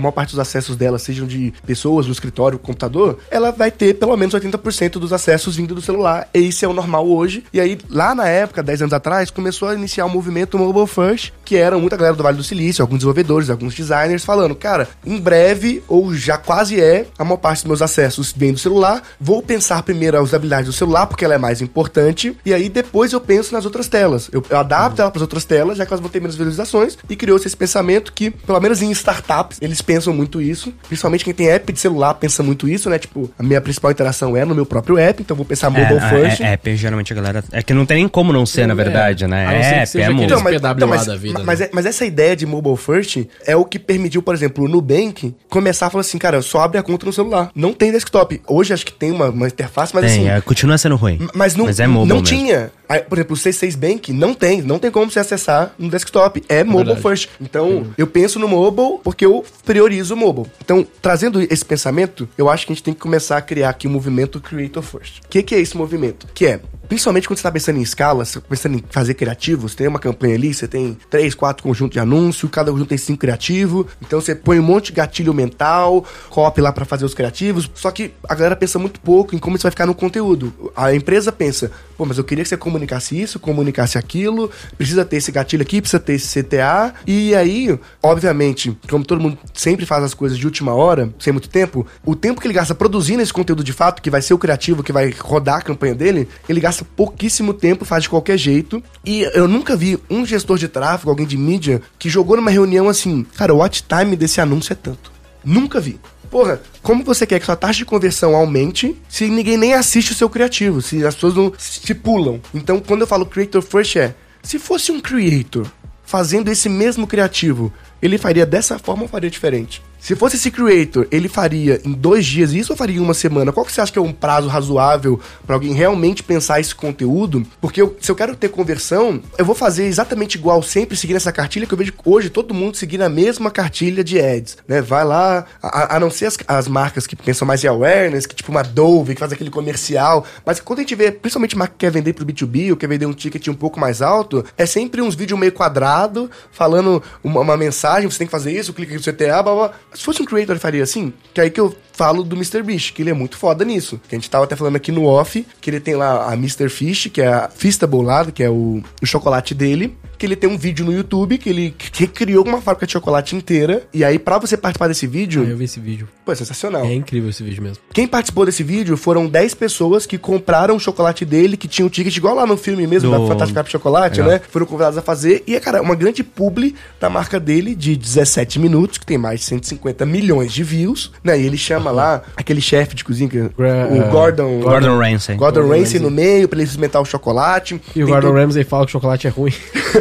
[SPEAKER 3] maior parte dos acessos dela sejam de pessoas no escritório, computador, ela vai ter pelo menos 80% dos acessos vindo do celular. E isso é o normal hoje. E aí, lá na época, 10 anos atrás, começou a iniciar o movimento Mobile First, que era muita galera do Vale do Silício, alguns desenvolvedores, alguns designers, falando, cara, em breve, ou já quase é, a maior parte dos meus acessos vem do celular. Vou pensar primeiro a usabilidade do celular, porque ela é mais importante, e aí depois eu penso nas outras telas. Eu, eu adapto ela para as outras telas, já que elas vão ter menos visualizações, e criou-se esse pensamento que, pelo menos em startups, eles pensam muito isso. Principalmente quem tem app de celular pensa muito isso, né? Tipo, a minha principal interação é no meu próprio app, então vou pensar mobile first.
[SPEAKER 1] É, app, geralmente a galera. É que não tem nem como não ser, na
[SPEAKER 2] É,
[SPEAKER 1] verdade, né?
[SPEAKER 2] a não ser que
[SPEAKER 1] É, app,
[SPEAKER 2] seja
[SPEAKER 1] é
[SPEAKER 2] aquele-
[SPEAKER 1] música.
[SPEAKER 2] Então, mas- PWA
[SPEAKER 3] mas,
[SPEAKER 2] da vida,
[SPEAKER 3] mas,
[SPEAKER 2] né?
[SPEAKER 3] é- mas essa ideia de mobile first é o que permitiu, por exemplo, o Nubank começar a falar assim, cara, só abre a conta no celular. Não tem desktop. Hoje acho que tem uma, uma interface, mas assim.
[SPEAKER 1] Tem, é, continua sendo ruim.
[SPEAKER 3] Mas não,
[SPEAKER 1] é mobile
[SPEAKER 3] não
[SPEAKER 1] mesmo.
[SPEAKER 3] tinha. Aí, por exemplo, o C6 Bank não tem. Não tem como você acessar no desktop. É mobile
[SPEAKER 2] verdade.
[SPEAKER 3] first. Então, eu penso no mobile porque eu priorizo o mobile. Então, trazendo esse pensamento, eu acho que a gente tem que começar a criar aqui um movimento Creator First. O que, que é esse movimento? Que é Principalmente quando você está pensando em escala, você tá pensando em fazer criativos, tem uma campanha ali, você tem três, quatro conjuntos de anúncio, cada conjunto tem cinco criativos, então você põe um monte de gatilho mental, copy lá para fazer os criativos, só que a galera pensa muito pouco em como isso vai ficar no conteúdo. A empresa pensa, pô, mas eu queria que você comunicasse isso, comunicasse aquilo, precisa ter esse gatilho aqui, precisa ter esse CTA, e aí, obviamente, como todo mundo sempre faz as coisas de última hora, sem muito tempo, o tempo que ele gasta produzindo esse conteúdo de fato, que vai ser o criativo, que vai rodar a campanha dele, ele gasta pouquíssimo tempo, faz de qualquer jeito. E eu nunca vi um gestor de tráfego, alguém de mídia, que jogou numa reunião assim, cara, o watch time desse anúncio é tanto. Nunca vi. Porra, como você quer que sua taxa de conversão aumente se ninguém nem assiste o seu criativo, se as pessoas não se pulam? Então, quando eu falo creator first é, se fosse um creator fazendo esse mesmo criativo, ele faria dessa forma ou faria diferente? Se fosse esse creator, ele faria em dois dias isso ou faria em uma semana? Qual que você acha que é um prazo razoável para alguém realmente pensar esse conteúdo? Porque eu- se eu quero ter conversão, eu vou fazer exatamente igual sempre seguindo essa cartilha que eu vejo hoje todo mundo seguindo a mesma cartilha de ads, né? Vai lá, a, a não ser as, as marcas que pensam mais em awareness, que tipo uma Dove, que faz aquele comercial, mas quando a gente vê, principalmente marca que quer vender pro B2B ou quer vender um ticket um pouco mais alto, é sempre uns vídeos meio quadrado, falando uma, uma mensagem, você tem que fazer isso, clica aqui no CTA, blá, blá. Se fosse um creator, faria assim, que aí que eu falo do Mr. Beast, que ele é muito foda nisso. Que a gente tava até falando aqui no off, que ele tem lá a Mr. Fish, que é a Feastable lá, que é o, o chocolate dele. Que ele tem um vídeo no YouTube que ele recriou uma fábrica de chocolate inteira. E aí, pra você participar desse vídeo,
[SPEAKER 2] Ah, eu vi esse vídeo.
[SPEAKER 3] pô, é sensacional.
[SPEAKER 2] É incrível esse vídeo mesmo.
[SPEAKER 3] Quem participou desse vídeo foram 10 pessoas que compraram o chocolate dele, que tinha um ticket igual lá no filme mesmo,
[SPEAKER 1] Do-
[SPEAKER 3] da Fantástica de Chocolate,
[SPEAKER 1] Legal.
[SPEAKER 3] né? Foram convidados a fazer. E é, cara, uma grande publi da marca dele de 17 minutos, que tem mais de 150 milhões de views, né? E ele chama lá aquele chefe de cozinha, que,
[SPEAKER 2] Gra-
[SPEAKER 3] o Gordon...
[SPEAKER 1] Gordon Ramsay.
[SPEAKER 3] Gordon
[SPEAKER 2] Gordon
[SPEAKER 3] Ramsay no meio, pra ele experimentar o chocolate.
[SPEAKER 2] E o Gordon
[SPEAKER 3] todo-
[SPEAKER 2] Ramsay fala que o chocolate é ruim.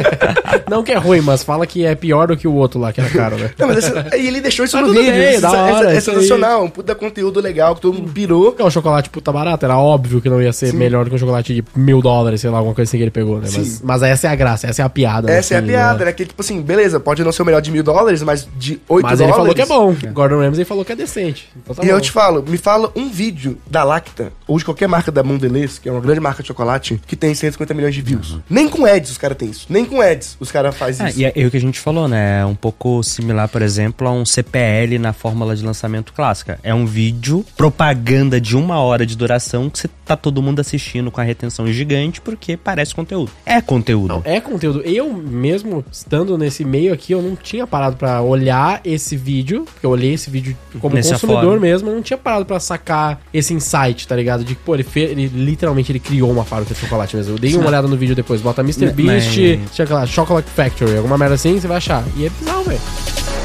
[SPEAKER 2] não que é ruim, mas fala que é pior do que o outro lá, que era caro, né?
[SPEAKER 3] Não, mas essa- e ele deixou isso
[SPEAKER 2] Mas
[SPEAKER 3] no vídeo.
[SPEAKER 2] bem,
[SPEAKER 3] essa-
[SPEAKER 2] hora,
[SPEAKER 3] essa- é
[SPEAKER 2] isso aí.
[SPEAKER 3] sensacional. Um puta conteúdo legal que todo mundo pirou.
[SPEAKER 2] Porque o chocolate puta barato, era óbvio que não ia ser melhor do que um chocolate de mil dólares, sei lá, alguma coisa assim que ele pegou, né? Mas,
[SPEAKER 3] Sim.
[SPEAKER 2] mas essa é a graça, essa é a piada. né?
[SPEAKER 3] Essa é a piada, né? Que, tipo assim, beleza, pode não ser o melhor de mil dólares, mas de oito
[SPEAKER 2] Mas
[SPEAKER 3] dólares.
[SPEAKER 2] ele falou que é bom. Gordon Ramsay falou que é decente. Então tá
[SPEAKER 3] e
[SPEAKER 2] bom.
[SPEAKER 3] eu te falo, me fala um vídeo da Lacta, ou de qualquer marca da Mondelez, que é uma grande marca de chocolate, que tem 150 milhões de views. Nem com ads os caras têm isso. Nem com ads os caras fazem
[SPEAKER 1] É,
[SPEAKER 3] isso.
[SPEAKER 1] e é, é o que a gente falou, né? É um pouco similar, por exemplo, a um CPL na fórmula de lançamento clássica. É um vídeo, propaganda de uma hora de duração que você tá todo mundo assistindo com a retenção gigante porque parece conteúdo. É conteúdo.
[SPEAKER 2] É conteúdo. Eu mesmo, estando nesse meio aqui, eu não tinha parado pra olhar esse vídeo, porque eu olhei esse vídeo como
[SPEAKER 1] Nesse
[SPEAKER 2] consumidor
[SPEAKER 1] afora.
[SPEAKER 2] mesmo, eu não tinha parado pra sacar esse insight, tá ligado? De que, pô, ele, fe- ele literalmente ele criou uma fábrica de chocolate mesmo. Eu dei uma olhada no vídeo depois, bota Mr.
[SPEAKER 1] Mas-
[SPEAKER 2] Beast, aquela Chocolate Factory, alguma merda assim, você vai achar. E é bizarro, velho.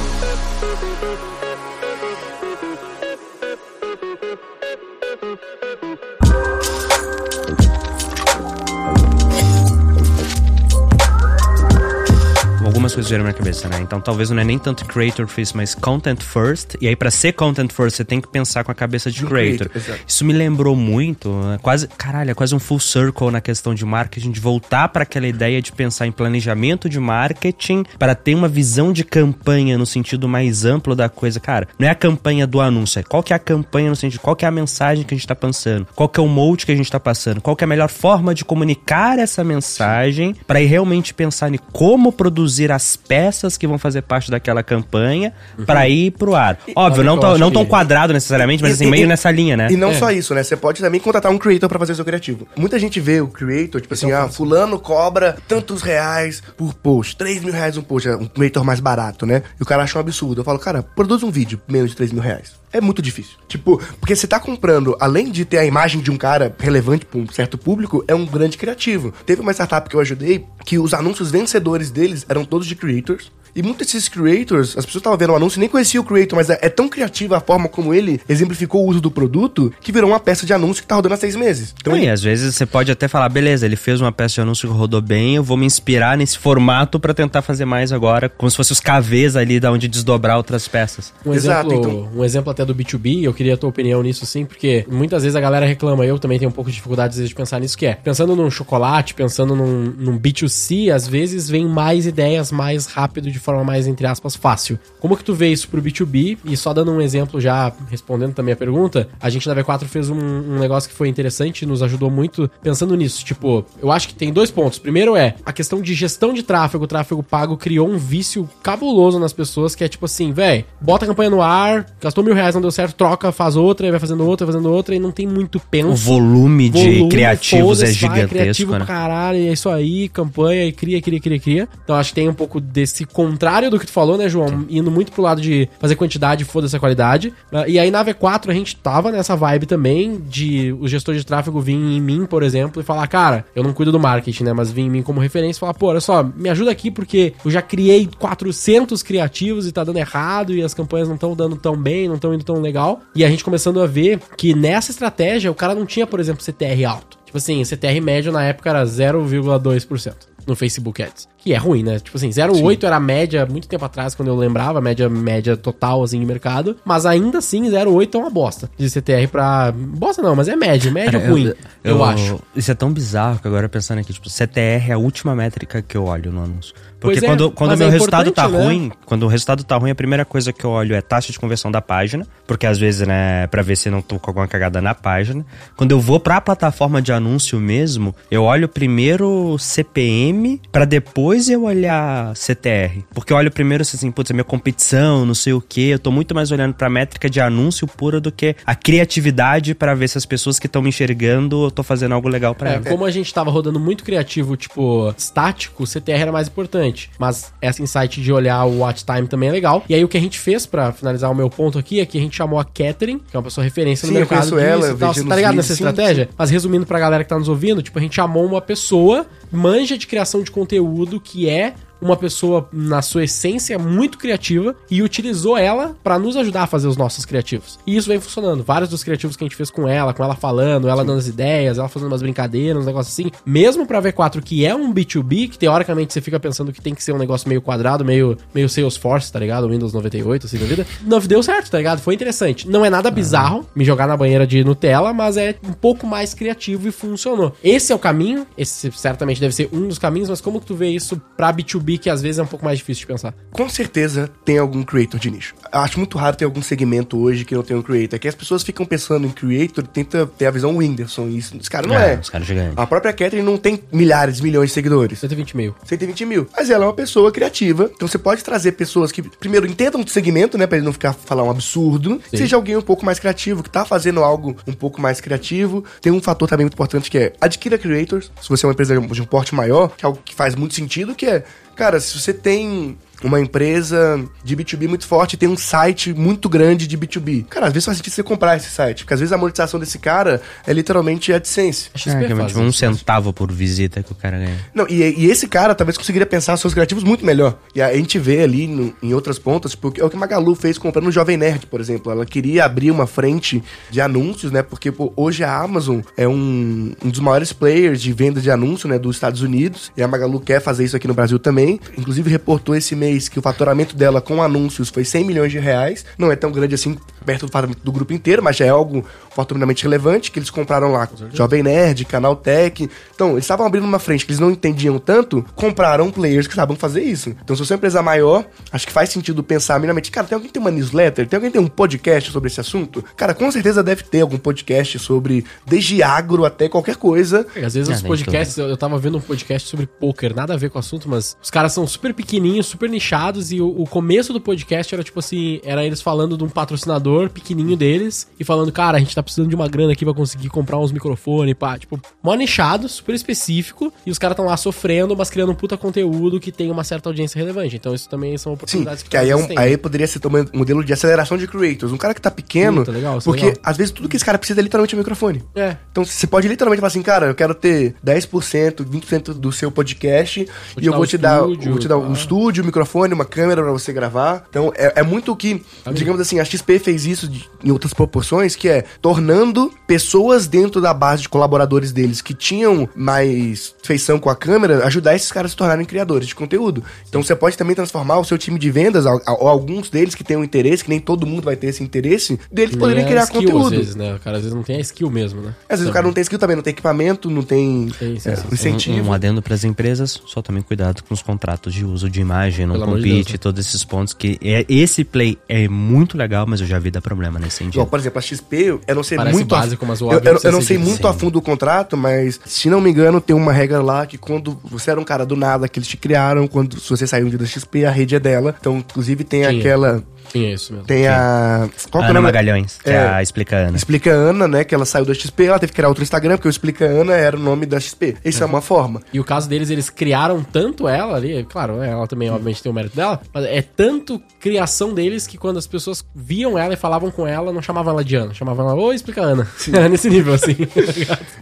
[SPEAKER 1] Algumas coisas vieram na minha cabeça, né? Então talvez não é nem tanto creator first, mas content first. E aí pra ser content first, você tem que pensar com a cabeça de creator.
[SPEAKER 3] creator.
[SPEAKER 1] Isso me lembrou muito, né? quase, caralho, é quase um full circle na questão de marketing, de voltar para aquela ideia de pensar em planejamento de marketing para ter uma visão de campanha no sentido mais amplo da coisa. Cara, não é a campanha do anúncio, é qual que é a campanha no sentido, qual que é a mensagem que a gente tá pensando, qual que é o molde que a gente tá passando, qual que é a melhor forma de comunicar essa mensagem para ir realmente pensar em como produzir as peças que vão fazer parte daquela campanha para ir pro ar. Óbvio, não tão, não tão
[SPEAKER 2] que-
[SPEAKER 1] quadrado necessariamente, mas
[SPEAKER 3] E-
[SPEAKER 1] assim,
[SPEAKER 3] e-
[SPEAKER 1] meio
[SPEAKER 3] e-
[SPEAKER 1] nessa linha, né?
[SPEAKER 3] E não
[SPEAKER 2] É.
[SPEAKER 3] só isso, né? Você pode também contratar um creator pra fazer seu criativo. Muita gente vê o creator, tipo assim, ah, fulano cobra tantos reais por post, 3 mil reais um post, é um creator mais barato, né? E o cara acha um absurdo. Eu falo, cara, produz um vídeo menos de 3 mil reais. É muito difícil. Tipo, porque você tá comprando, além de ter a imagem de um cara relevante pra um certo público, é um grande criativo. Teve uma startup que eu ajudei que os anúncios vencedores deles eram todos de creators. E muitos desses creators, as pessoas estavam vendo o anúncio e nem conheciam o creator, mas é, é tão criativa a forma como ele exemplificou o uso do produto que virou uma peça de anúncio que tá rodando há seis meses. Então,
[SPEAKER 1] e
[SPEAKER 3] ele-
[SPEAKER 1] às vezes você pode até falar, beleza, ele fez uma peça de anúncio que rodou bem, eu vou me inspirar nesse formato pra tentar fazer mais agora, como se fosse os KVs ali da onde desdobrar outras peças.
[SPEAKER 2] Um
[SPEAKER 3] Exato,
[SPEAKER 2] exemplo,
[SPEAKER 3] então-
[SPEAKER 2] um exemplo até do B2B, eu queria a tua opinião nisso sim, porque muitas vezes a galera reclama, eu também tenho um pouco de dificuldade às vezes, de pensar nisso, que é, pensando num chocolate, pensando num, num B2C, às vezes vem mais ideias mais rápido, de forma mais, entre aspas, fácil. Como que tu vê isso pro B2B? E só dando um exemplo já, respondendo também a pergunta, a gente na V4 fez um, um negócio que foi interessante, nos ajudou muito pensando nisso. Tipo, eu acho que tem dois pontos. Primeiro é, a questão de gestão de tráfego, tráfego pago, criou um vício cabuloso nas pessoas, que é tipo assim, velho, bota a campanha no ar, gastou mil reais, não deu certo, troca, faz outra, e vai fazendo outra, vai fazendo outra, e não tem muito penso.
[SPEAKER 1] O volume de
[SPEAKER 2] Volume,
[SPEAKER 1] criativos é
[SPEAKER 2] foda-se, vai,
[SPEAKER 1] gigantesco,
[SPEAKER 2] criativo
[SPEAKER 1] né?
[SPEAKER 2] caralho, e é isso aí, campanha, e cria, cria, cria, cria. Então acho que tem um pouco desse contrário do que tu falou, né, João? Indo muito pro lado de fazer quantidade, foda-se a qualidade. Ah, E aí na V4 a gente tava nessa vibe também de o gestor de tráfego vir em mim, por exemplo, e falar, cara, eu não cuido do marketing, né, mas vir em mim como referência e falar, pô, olha só, me ajuda aqui porque eu já criei 400 criativos e tá dando errado e as campanhas não estão dando tão bem, não estão indo tão legal. E a gente começando a ver que nessa estratégia o cara não tinha, por exemplo, CTR alto. Tipo assim, CTR médio na época era 0,2% no Facebook Ads. Que é ruim, né? Tipo assim, 0,8 era a média muito tempo atrás, quando eu lembrava, a média, média total, assim, de mercado. Mas ainda assim, 0,8 é uma bosta de CTR pra... Bosta não, mas é média, média
[SPEAKER 1] Cara,
[SPEAKER 2] ruim, eu, acho.
[SPEAKER 1] Isso é tão bizarro que agora pensando aqui, tipo, CTR é a última métrica que eu olho no anúncio. Porque
[SPEAKER 2] Pois é,
[SPEAKER 1] quando, quando o meu
[SPEAKER 2] é
[SPEAKER 1] resultado tá
[SPEAKER 2] né?
[SPEAKER 1] ruim, quando o resultado tá ruim, a primeira coisa que eu olho é taxa de conversão da página, porque às vezes, né, pra ver se não tô com alguma cagada na página. Quando eu vou pra plataforma de anúncio mesmo, eu olho primeiro CPM pra depois eu olhar CTR. Porque eu olho primeiro assim, putz, é minha competição, não sei o quê. Eu tô muito mais olhando pra métrica de anúncio pura do que a criatividade para ver se as pessoas que estão me enxergando eu tô fazendo algo legal pra
[SPEAKER 2] É,
[SPEAKER 1] elas.
[SPEAKER 2] como a gente tava rodando muito criativo, tipo, estático, o CTR era mais importante. Mas essa insight de olhar o watch time também é legal. E aí o que a gente fez pra finalizar o meu ponto aqui é que a gente chamou a Catherine, que é uma pessoa referência
[SPEAKER 3] Sim,
[SPEAKER 2] no
[SPEAKER 3] eu
[SPEAKER 2] mercado
[SPEAKER 3] conheço ela, eu
[SPEAKER 2] tal. Você tá ligado nessa
[SPEAKER 3] sim,
[SPEAKER 2] estratégia? Mas resumindo pra galera que tá nos ouvindo, tipo, a gente chamou uma pessoa manja de criação de conteúdo que é uma pessoa, na sua essência, muito criativa e utilizou ela pra nos ajudar a fazer os nossos criativos. E isso vem funcionando. Vários dos criativos que a gente fez com ela, com ela falando, ela dando as ideias, ela fazendo umas brincadeiras, uns negócios assim. Mesmo pra V4, que é um B2B, que teoricamente você fica pensando que tem que ser um negócio meio quadrado, meio, meio Salesforce, tá ligado? Windows 98, assim da vida. Não deu certo, tá ligado? Foi interessante. Não é nada bizarro me jogar na banheira de Nutella, mas é um pouco mais criativo e funcionou. Esse é o caminho, esse certamente deve ser um dos caminhos, mas como que tu vê isso pra B2B, que às vezes é um pouco mais difícil de pensar?
[SPEAKER 3] Com certeza tem algum creator de nicho. Eu acho muito raro ter algum segmento hoje que não tem um creator. É que as pessoas ficam pensando em creator e tenta ter a visão Whindersson. E isso, esse cara não é.
[SPEAKER 1] Os caras gigantes.
[SPEAKER 3] A própria Catherine não tem milhares, milhões de seguidores.
[SPEAKER 2] 120 mil.
[SPEAKER 3] 120 mil. Mas ela é uma pessoa criativa. Então você pode trazer pessoas que, primeiro, entendam do segmento, né? Pra ele não ficar falar um absurdo.
[SPEAKER 2] Sim.
[SPEAKER 3] Seja alguém um pouco mais criativo, que tá fazendo algo um pouco mais criativo. Tem um fator também muito importante que é adquira creators. Se você é uma empresa de um porte maior, que é algo que faz muito sentido, que é, cara, se você tem uma empresa de B2B muito forte e tem um site muito grande de B2B. Cara, às vezes faz sentido você comprar esse site, porque às vezes a monetização desse cara é literalmente AdSense.
[SPEAKER 2] A XP
[SPEAKER 1] É, que é tipo um centavo por visita que o cara ganha.
[SPEAKER 3] Não, e, e esse cara talvez conseguiria pensar seus criativos muito melhor. E a gente vê ali no- em outras pontas, porque é o que a Magalu fez comprando o Jovem Nerd, por exemplo. Ela queria abrir uma frente de anúncios, né? Porque pô, hoje a Amazon é um, um dos maiores players de venda de anúncio, né? Dos Estados Unidos. E a Magalu quer fazer isso aqui no Brasil também. Inclusive reportou esse mês que o faturamento dela com anúncios foi 100 milhões de reais. Não é tão grande assim perto do faturamento do grupo inteiro, mas já é algo fortuitamente relevante que eles compraram lá. Jovem Nerd, Canal Tech. Então, eles estavam abrindo uma frente que eles não entendiam tanto, compraram players que sabem fazer isso. Então, se você é uma empresa maior, acho que faz sentido pensar minimamente, cara, tem alguém que tem uma newsletter? Tem alguém que tem um podcast sobre esse assunto? Cara, com certeza deve ter algum podcast sobre desde agro até qualquer coisa.
[SPEAKER 2] É, Às vezes
[SPEAKER 1] Ah,
[SPEAKER 2] os
[SPEAKER 1] nem
[SPEAKER 2] podcasts, eu, eu tava vendo um podcast sobre poker, nada a ver com o assunto, mas os caras são super pequenininhos, super nichados, e o, o começo do podcast era tipo assim, era eles falando de um patrocinador pequenininho deles, e falando, cara, a gente tá precisando de uma grana aqui pra conseguir comprar uns microfones, pá, tipo, mó nichado, super específico, e os caras tão lá sofrendo, mas criando um puta conteúdo que tem uma certa audiência relevante. Então isso também são
[SPEAKER 3] Sim,
[SPEAKER 2] oportunidades
[SPEAKER 3] que aí, é um- aí poderia ser um modelo de aceleração de creators. Um cara que tá pequeno,
[SPEAKER 2] Puta, legal, é
[SPEAKER 3] porque
[SPEAKER 2] legal.
[SPEAKER 3] às vezes tudo que esse cara precisa é literalmente um microfone.
[SPEAKER 2] É.
[SPEAKER 3] Então você pode literalmente falar assim, cara, eu quero ter 10%, 20% do seu podcast e eu vou te dar,
[SPEAKER 2] estúdio,
[SPEAKER 3] vou te dar um
[SPEAKER 2] tá.
[SPEAKER 3] estúdio, um microfone, uma câmera pra você gravar. Então é, é muito o que, digamos assim, a XP fez isso de- em outras proporções, que é tornando pessoas dentro da base de colaboradores deles que tinham mais feição com a câmera, ajudar esses caras a se tornarem criadores de conteúdo. Então você pode também transformar o seu time de vendas, alguns deles que tenham interesse, que nem todo mundo vai ter esse interesse, deles poderem
[SPEAKER 2] a
[SPEAKER 3] criar
[SPEAKER 2] skill,
[SPEAKER 3] conteúdo.
[SPEAKER 2] Às vezes, né? O cara às vezes não tem a skill mesmo, né?
[SPEAKER 3] Às vezes o cara não tem skill também, não tem equipamento, não tem
[SPEAKER 2] Sim, sim,
[SPEAKER 3] é,
[SPEAKER 2] sim.
[SPEAKER 3] incentivo.
[SPEAKER 1] Um, um adendo para as empresas, só também cuidado com os contratos de uso de imagem, não
[SPEAKER 2] Pelo de
[SPEAKER 1] compete,
[SPEAKER 2] Deus, né?
[SPEAKER 1] todos esses pontos que é, esse play é muito legal, mas eu já vi dar problema nesse sentido.
[SPEAKER 3] por exemplo, a XP, eu não sei
[SPEAKER 2] Parece
[SPEAKER 3] muito.
[SPEAKER 2] básico, mas o
[SPEAKER 3] eu, eu, eu não sei muito a fundo o contrato, mas se não me engano, tem uma regra lá que quando você era um cara do nada que eles te criaram, quando se você saiu um dia da XP, a rede é dela. Então, inclusive, tem aquela.
[SPEAKER 2] Tinha isso mesmo.
[SPEAKER 3] Tem a. Qual que é o
[SPEAKER 1] Ana
[SPEAKER 3] nome?
[SPEAKER 1] Magalhães, que é,
[SPEAKER 3] É.
[SPEAKER 1] a explica Ana.
[SPEAKER 3] Explica Ana, né? Que ela saiu da XP, ela teve que criar outro Instagram, porque o Explica Ana era o nome da XP. Isso é uma forma.
[SPEAKER 2] E o caso deles, eles criaram tanto ela ali, claro, né, ela também obviamente tem o mérito dela, mas é tanto criação deles que quando as pessoas viam ela e falavam com ela, não chamavam ela de Ana, chamavam ela, ô, explica Ana. Nesse nível, assim.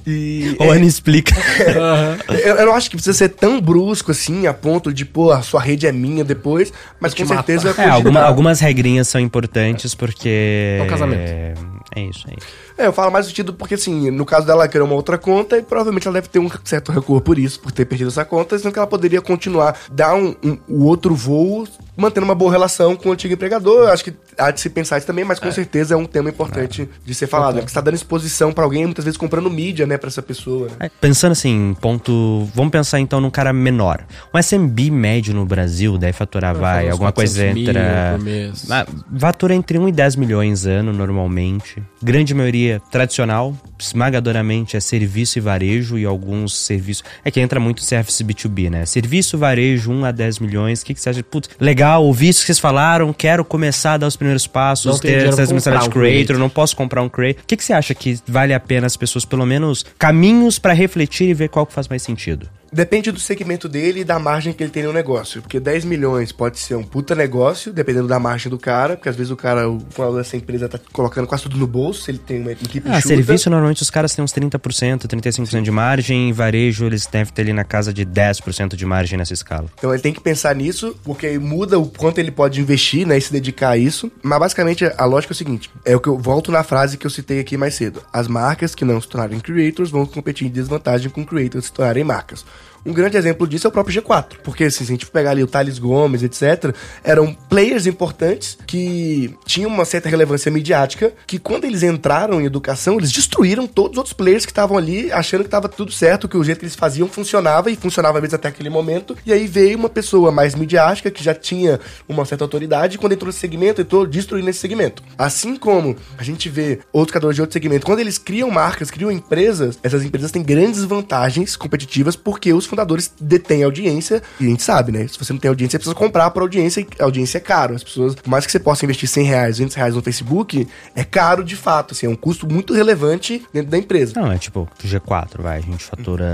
[SPEAKER 3] E.
[SPEAKER 1] Ou Ana explica.
[SPEAKER 2] Aham.
[SPEAKER 3] Eu, eu não acho que precisa ser tão brusco assim, a ponto de, pô, a sua rede é minha depois, mas com certeza.
[SPEAKER 1] É, alguma- algumas regrinhas são importantes porque.
[SPEAKER 2] É um casamento.
[SPEAKER 1] É, é isso, é isso.
[SPEAKER 3] É, eu falo mais sentido porque, assim, no caso dela, ela criou uma outra conta e provavelmente ela deve ter um certo rancor por isso, por ter perdido essa conta, sendo que ela poderia continuar, dar um, um- o outro voo, mantendo uma boa relação com o antigo empregador. Eu acho que há de se pensar isso também, mas com certeza é um tema importante de ser falado, né? Porque você tá dando exposição pra alguém, muitas vezes comprando mídia, né, pra essa pessoa. né?
[SPEAKER 1] É, Pensando assim, ponto. Vamos pensar então num cara menor. Um SMB médio no Brasil deve faturar, vai,
[SPEAKER 2] Uns
[SPEAKER 1] alguma coisa
[SPEAKER 2] 400 mil
[SPEAKER 1] entre.
[SPEAKER 2] por mês.
[SPEAKER 1] Ah, Fatura entre 1 e 10 milhões ano, normalmente. Grande maioria B2B tradicional, esmagadoramente é serviço e varejo e alguns serviços. É que entra muito service B2B, né? Serviço, varejo, 1 a 10 milhões. O que, que você acha? Putz, legal, ouvi isso que vocês falaram, quero começar a dar os primeiros passos,
[SPEAKER 2] Não
[SPEAKER 1] ter essas mensalidades de
[SPEAKER 2] um
[SPEAKER 1] creator,
[SPEAKER 2] creator.
[SPEAKER 1] não posso comprar um creator. O que, que você acha que vale a pena as pessoas, pelo menos, caminhos pra refletir e ver qual que faz mais sentido?
[SPEAKER 3] Depende do segmento dele e da margem que ele tem no negócio. Porque 10 milhões pode ser um puta negócio, dependendo da margem do cara, porque às vezes o cara, o fundador dessa empresa, tá colocando quase tudo no bolso, ele tem uma equipe
[SPEAKER 1] Ah, serviço, normalmente os caras têm uns 30%, 35% de margem, varejo eles devem ter ali na casa de 10% de margem nessa escala.
[SPEAKER 3] Então ele tem que pensar nisso, porque aí muda o quanto ele pode investir, né, e se dedicar a isso. Mas basicamente a lógica é o seguinte: é o que eu volto na frase que eu citei aqui mais cedo. As marcas que não se tornarem creators vão competir em desvantagem com creators se tornarem marcas. Um grande exemplo disso é o próprio G4. Porque assim, se a gente pegar ali o Thales Gomes, etc., eram players importantes que tinham uma certa relevância midiática, que quando eles entraram em educação, eles destruíram todos os outros players que estavam ali, achando que estava tudo certo, que o jeito que eles faziam funcionava, e funcionava mesmo até aquele momento. E aí veio uma pessoa mais midiática, que já tinha uma certa autoridade, e quando entrou nesse segmento, entrou destruindo esse segmento. Assim como a gente vê outros criadores de outro segmento, quando eles criam marcas, criam empresas, essas empresas têm grandes vantagens competitivas, porque os fundadores detêm audiência, e a gente sabe, né? Se você não tem audiência, você precisa comprar por audiência, e audiência é caro. As pessoas, por mais que você possa investir 100 reais, 200 reais no Facebook, é caro de fato, assim, é um custo muito relevante dentro da empresa.
[SPEAKER 1] Não, é tipo, G4, vai, a gente fatura.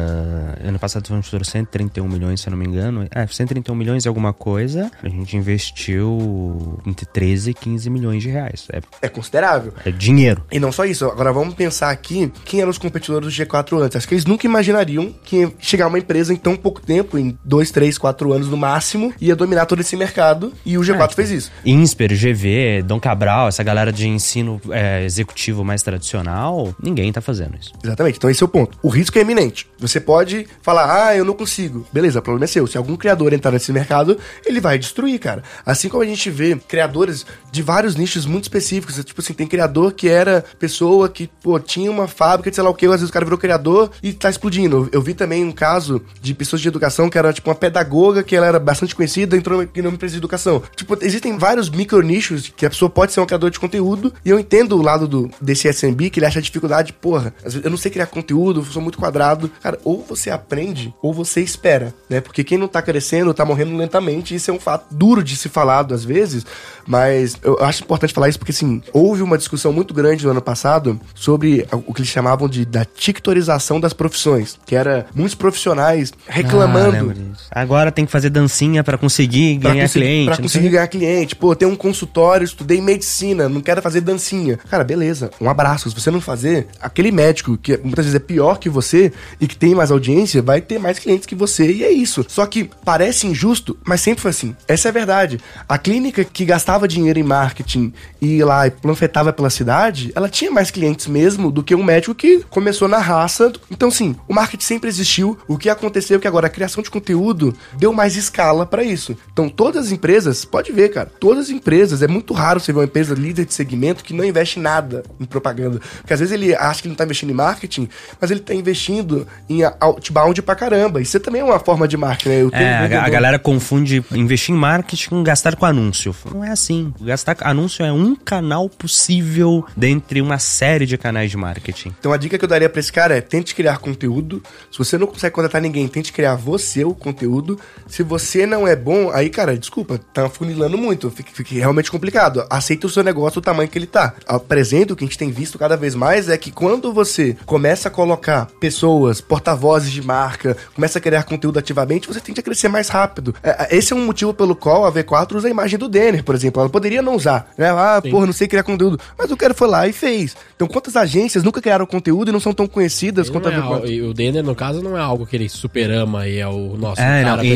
[SPEAKER 1] Ano passado a gente faturou 131 milhões, se eu não me engano. É, 131 milhões e alguma coisa. A gente investiu entre 13 e 15 milhões de reais. É,
[SPEAKER 3] É considerável.
[SPEAKER 1] é dinheiro.
[SPEAKER 3] E não só isso, agora vamos pensar aqui quem eram os competidores do G4 antes. Acho que eles nunca imaginariam que ia chegar uma empresa em tão pouco tempo, em 2, 3, 4 anos no máximo, ia dominar todo esse mercado. E o G4 fez isso.
[SPEAKER 1] Insper, GV, Dom Cabral, essa galera de ensino é, executivo mais tradicional, ninguém tá fazendo isso.
[SPEAKER 3] Exatamente, então esse é o ponto. O risco é iminente. Você pode falar, ah, eu não consigo. Beleza, o problema é seu. Se algum criador entrar nesse mercado, ele vai destruir, cara. Assim como a gente vê criadores de vários nichos muito específicos. Tipo assim, tem criador que era pessoa que, pô, tinha uma fábrica de sei lá o que, às vezes o cara virou criador e tá explodindo. Eu vi também um caso de pessoas de educação que era tipo uma pedagoga que ela era bastante conhecida, entrou numa empresa de educação. Tipo, existem vários micro nichos que a pessoa pode ser um criador de conteúdo e eu entendo o lado do, desse SMB que ele acha dificuldade, porra, eu não sei criar conteúdo, eu sou muito quadrado. Cara, ou você aprende ou você espera, né? Porque quem não tá crescendo tá morrendo lentamente, isso é um fato duro de se falado às vezes, mas eu acho importante falar isso porque, assim, houve uma discussão muito grande no ano passado sobre o que eles chamavam de da tictorização das profissões, que era muitos profissionais reclamando
[SPEAKER 1] disso. Agora tem que fazer dancinha pra conseguir
[SPEAKER 3] Pra
[SPEAKER 1] ganhar cliente.
[SPEAKER 3] Pra conseguir ganhar cliente. Pô, tem um consultório, estudei medicina, não quero fazer dancinha. Cara, beleza, um abraço. Se você não fazer, aquele médico que muitas vezes é pior que você e que tem mais audiência, vai ter mais clientes que você e é isso. Só que parece injusto, mas sempre foi assim. Essa é a verdade. A clínica que gastava dinheiro em marketing e ia lá e planfetava pela cidade, ela tinha mais clientes mesmo do que um médico que começou na raça. Então, sim, o marketing sempre existiu. O que aconteceu é que agora a criação de conteúdo deu mais escala pra isso. Então, todas as empresas, pode ver, cara, todas as empresas, é muito raro você ver uma empresa líder de segmento que não investe nada em propaganda. Porque às vezes ele acha que não tá investindo em marketing, mas ele tá investindo em outbound pra caramba. Isso também é uma forma de marketing, né?
[SPEAKER 1] É,
[SPEAKER 3] um
[SPEAKER 1] a, galera confunde investir em marketing com gastar com anúncio. Não é assim. Gastar anúncio é um canal possível dentre uma série de canais de marketing.
[SPEAKER 3] Então a dica que eu daria pra esse cara é tente criar conteúdo. Se você não consegue contratar ninguém, tente criar você o conteúdo. Se você não é bom, aí, cara, desculpa, tá funilando muito. Fica, fica realmente complicado. Aceita o seu negócio do tamanho que ele tá. Apresenta o que a gente tem visto cada vez mais é que quando você começa a colocar pessoas, porta-vozes de marca, começa a criar conteúdo ativamente, você tende a crescer mais rápido. É, é, Esse é um motivo pelo qual a V4 usa a imagem do Denner, por exemplo. Ela poderia não usar, né? Ah,
[SPEAKER 2] Sim.
[SPEAKER 3] porra, não sei criar conteúdo. Mas o cara foi lá e fez. Então, quantas agências nunca criaram conteúdo e não são tão conhecidas
[SPEAKER 2] Ele
[SPEAKER 3] quanto a
[SPEAKER 2] é
[SPEAKER 3] V4?
[SPEAKER 2] algo- e o Denner, no caso, não é algo que ele super ama e é o nosso
[SPEAKER 1] É,
[SPEAKER 2] cara
[SPEAKER 1] não, e,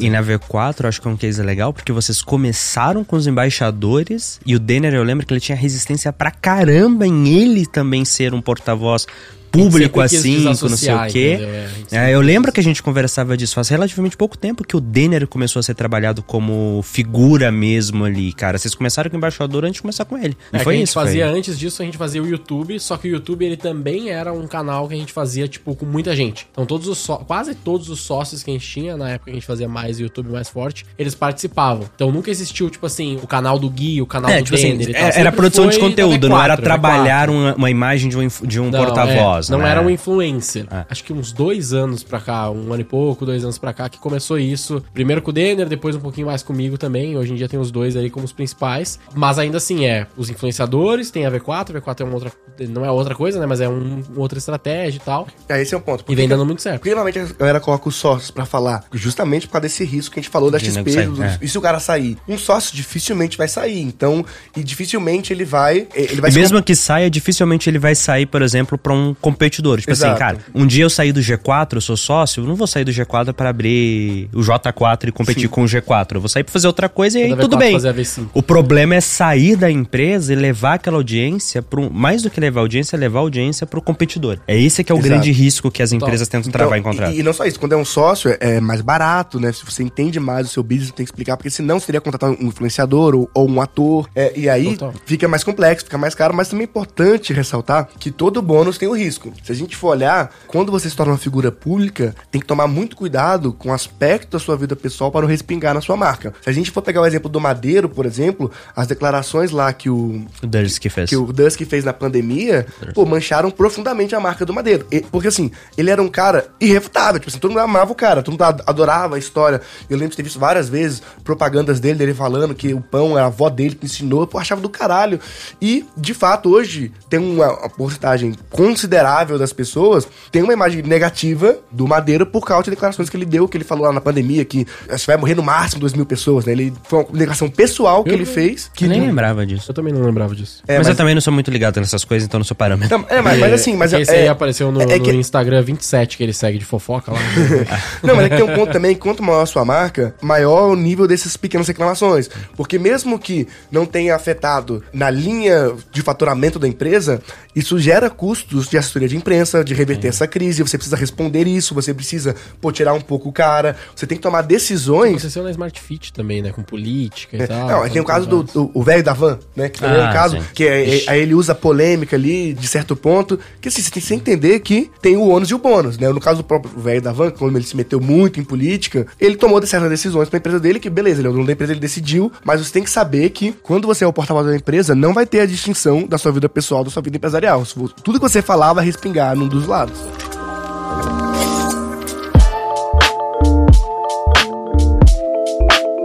[SPEAKER 1] e- e na V4 acho que é um case legal, porque vocês começaram com os embaixadores e o Denner, eu lembro que ele tinha resistência pra caramba em ele também ser um porta-voz público assim, com não sei o quê.
[SPEAKER 2] entendeu? É,
[SPEAKER 1] É, eu lembro que a gente conversava disso faz relativamente pouco tempo que o Denner começou a ser trabalhado como figura mesmo ali, cara. Vocês começaram com o embaixador antes de começar com ele. Não
[SPEAKER 2] É,
[SPEAKER 1] foi
[SPEAKER 2] que a gente
[SPEAKER 1] isso? foi?
[SPEAKER 2] fazia antes disso, a gente fazia o YouTube, só que o YouTube ele também era um canal que a gente fazia, tipo, com muita gente. Então todos os só- quase todos os sócios que a gente tinha, na época que a gente fazia mais YouTube mais forte, eles participavam. Então nunca existiu, tipo assim, o canal do Gui, o canal
[SPEAKER 1] É,
[SPEAKER 2] do
[SPEAKER 1] tipo assim,
[SPEAKER 2] Denner
[SPEAKER 1] é- era produção de
[SPEAKER 2] foi
[SPEAKER 1] conteúdo,
[SPEAKER 2] da
[SPEAKER 1] não era
[SPEAKER 2] V4,
[SPEAKER 1] trabalhar
[SPEAKER 2] V4.
[SPEAKER 1] uma, uma imagem de um, de um porta-voz.
[SPEAKER 2] é, não
[SPEAKER 1] né?
[SPEAKER 2] era um influencer.
[SPEAKER 1] É.
[SPEAKER 2] Acho que uns dois anos pra cá, um ano e pouco, dois anos pra cá, que começou isso. Primeiro com o Denner, depois um pouquinho mais comigo também. Hoje em dia tem os dois aí como os principais. Mas ainda assim, é os influenciadores, tem a V4, a V4 é uma outra. Não é outra coisa, né? Mas é um, outra estratégia e tal.
[SPEAKER 3] É, esse é um ponto.
[SPEAKER 2] E vem dando muito certo.
[SPEAKER 3] Porque normalmente a galera coloca os sócios pra falar, justamente por causa desse risco que a gente falou da
[SPEAKER 1] De
[SPEAKER 3] XP. do-
[SPEAKER 1] é.
[SPEAKER 3] E se o cara sair? Um sócio dificilmente vai sair. Então, e dificilmente ele vai. Ele vai
[SPEAKER 1] E mesmo que saia, dificilmente ele vai sair, por exemplo, pra um competidor. Tipo assim,
[SPEAKER 3] Exato.
[SPEAKER 1] cara, um dia eu saí do G4, eu sou sócio, eu não vou sair do G4 pra abrir o J4 e competir
[SPEAKER 3] Sim.
[SPEAKER 1] com o G4. Eu vou sair pra fazer outra coisa e aí tudo
[SPEAKER 2] V4
[SPEAKER 1] bem.
[SPEAKER 2] fazer a V5.
[SPEAKER 1] O problema é sair da empresa e levar aquela audiência para mais do que levar a audiência, é levar a audiência pro competidor. É esse que é o
[SPEAKER 3] Exato.
[SPEAKER 1] grande risco que as empresas tentam
[SPEAKER 3] Então,
[SPEAKER 1] travar e encontrar.
[SPEAKER 3] E, e não só isso, quando é um sócio, é- é mais barato, né? Se você entende mais o seu business, tem que explicar, porque senão você teria que contratar um influenciador ou, ou um ator. é, e aí
[SPEAKER 2] Total.
[SPEAKER 3] fica mais complexo, fica mais caro, mas também é importante ressaltar que todo bônus tem o risco. Se a gente for olhar, quando você se torna uma figura pública, tem que tomar muito cuidado com o aspecto da sua vida pessoal para não respingar na sua marca. Se a gente for pegar o exemplo do Madeiro, por exemplo, as declarações lá que o,
[SPEAKER 1] O que fez.
[SPEAKER 3] que o Dusk fez na pandemia, pô, mancharam profundamente a marca do Madeiro. E- porque assim, ele era um cara irrefutável, tipo assim, todo mundo amava o cara, todo mundo ad- adorava a história. Eu lembro de ter visto várias vezes propagandas dele, dele falando que o pão é a avó dele que ensinou, pô, achava do caralho. E, de fato, hoje tem uma, uma porcentagem considerável das pessoas tem uma imagem negativa do Madeiro por causa de declarações que ele deu, que ele falou lá na pandemia, que que vai morrer no máximo 2 mil pessoas, né? Ele, foi uma declaração pessoal que
[SPEAKER 2] Eu
[SPEAKER 3] ele fez. Que
[SPEAKER 1] Eu nem lembrava disso.
[SPEAKER 2] Eu também não lembrava disso.
[SPEAKER 3] É,
[SPEAKER 1] mas, eu
[SPEAKER 3] mas-
[SPEAKER 1] também não sou muito ligado nessas coisas, então não sou parâmetro.
[SPEAKER 3] Não, é, mas, mas assim, mas
[SPEAKER 2] é, que esse aí
[SPEAKER 3] é-
[SPEAKER 2] apareceu no,
[SPEAKER 3] é
[SPEAKER 2] no
[SPEAKER 3] que-
[SPEAKER 2] Instagram 27 que ele segue de fofoca lá.
[SPEAKER 3] Não, mas é que tem um ponto também, quanto maior a sua marca, maior o nível dessas pequenas reclamações. Porque mesmo que não tenha afetado na linha de faturamento da empresa, isso gera custos de assessoria de imprensa, de reverter essa crise, você precisa responder isso, você precisa, pô, tirar um pouco o cara, você tem que tomar decisões.
[SPEAKER 2] Aconteceu na Smart Fit também, né? Com política e tal.
[SPEAKER 3] Não, tem o caso do, do- o velho da van, né? Que também é
[SPEAKER 1] Ah,
[SPEAKER 3] um caso
[SPEAKER 1] sim.
[SPEAKER 3] que é- é- aí ele usa polêmica ali, de certo ponto, que assim, você tem que entender que tem o ônus e o bônus, né? No caso do próprio velho da van, quando ele se meteu muito em política, ele tomou certas decisões pra empresa dele, que beleza, ele é o dono da empresa, ele decidiu, mas você tem que saber que quando você é o porta-voz da empresa, não vai ter a distinção da sua vida pessoal da sua vida empresarial. Tudo que você falar vai respingar num dos lados.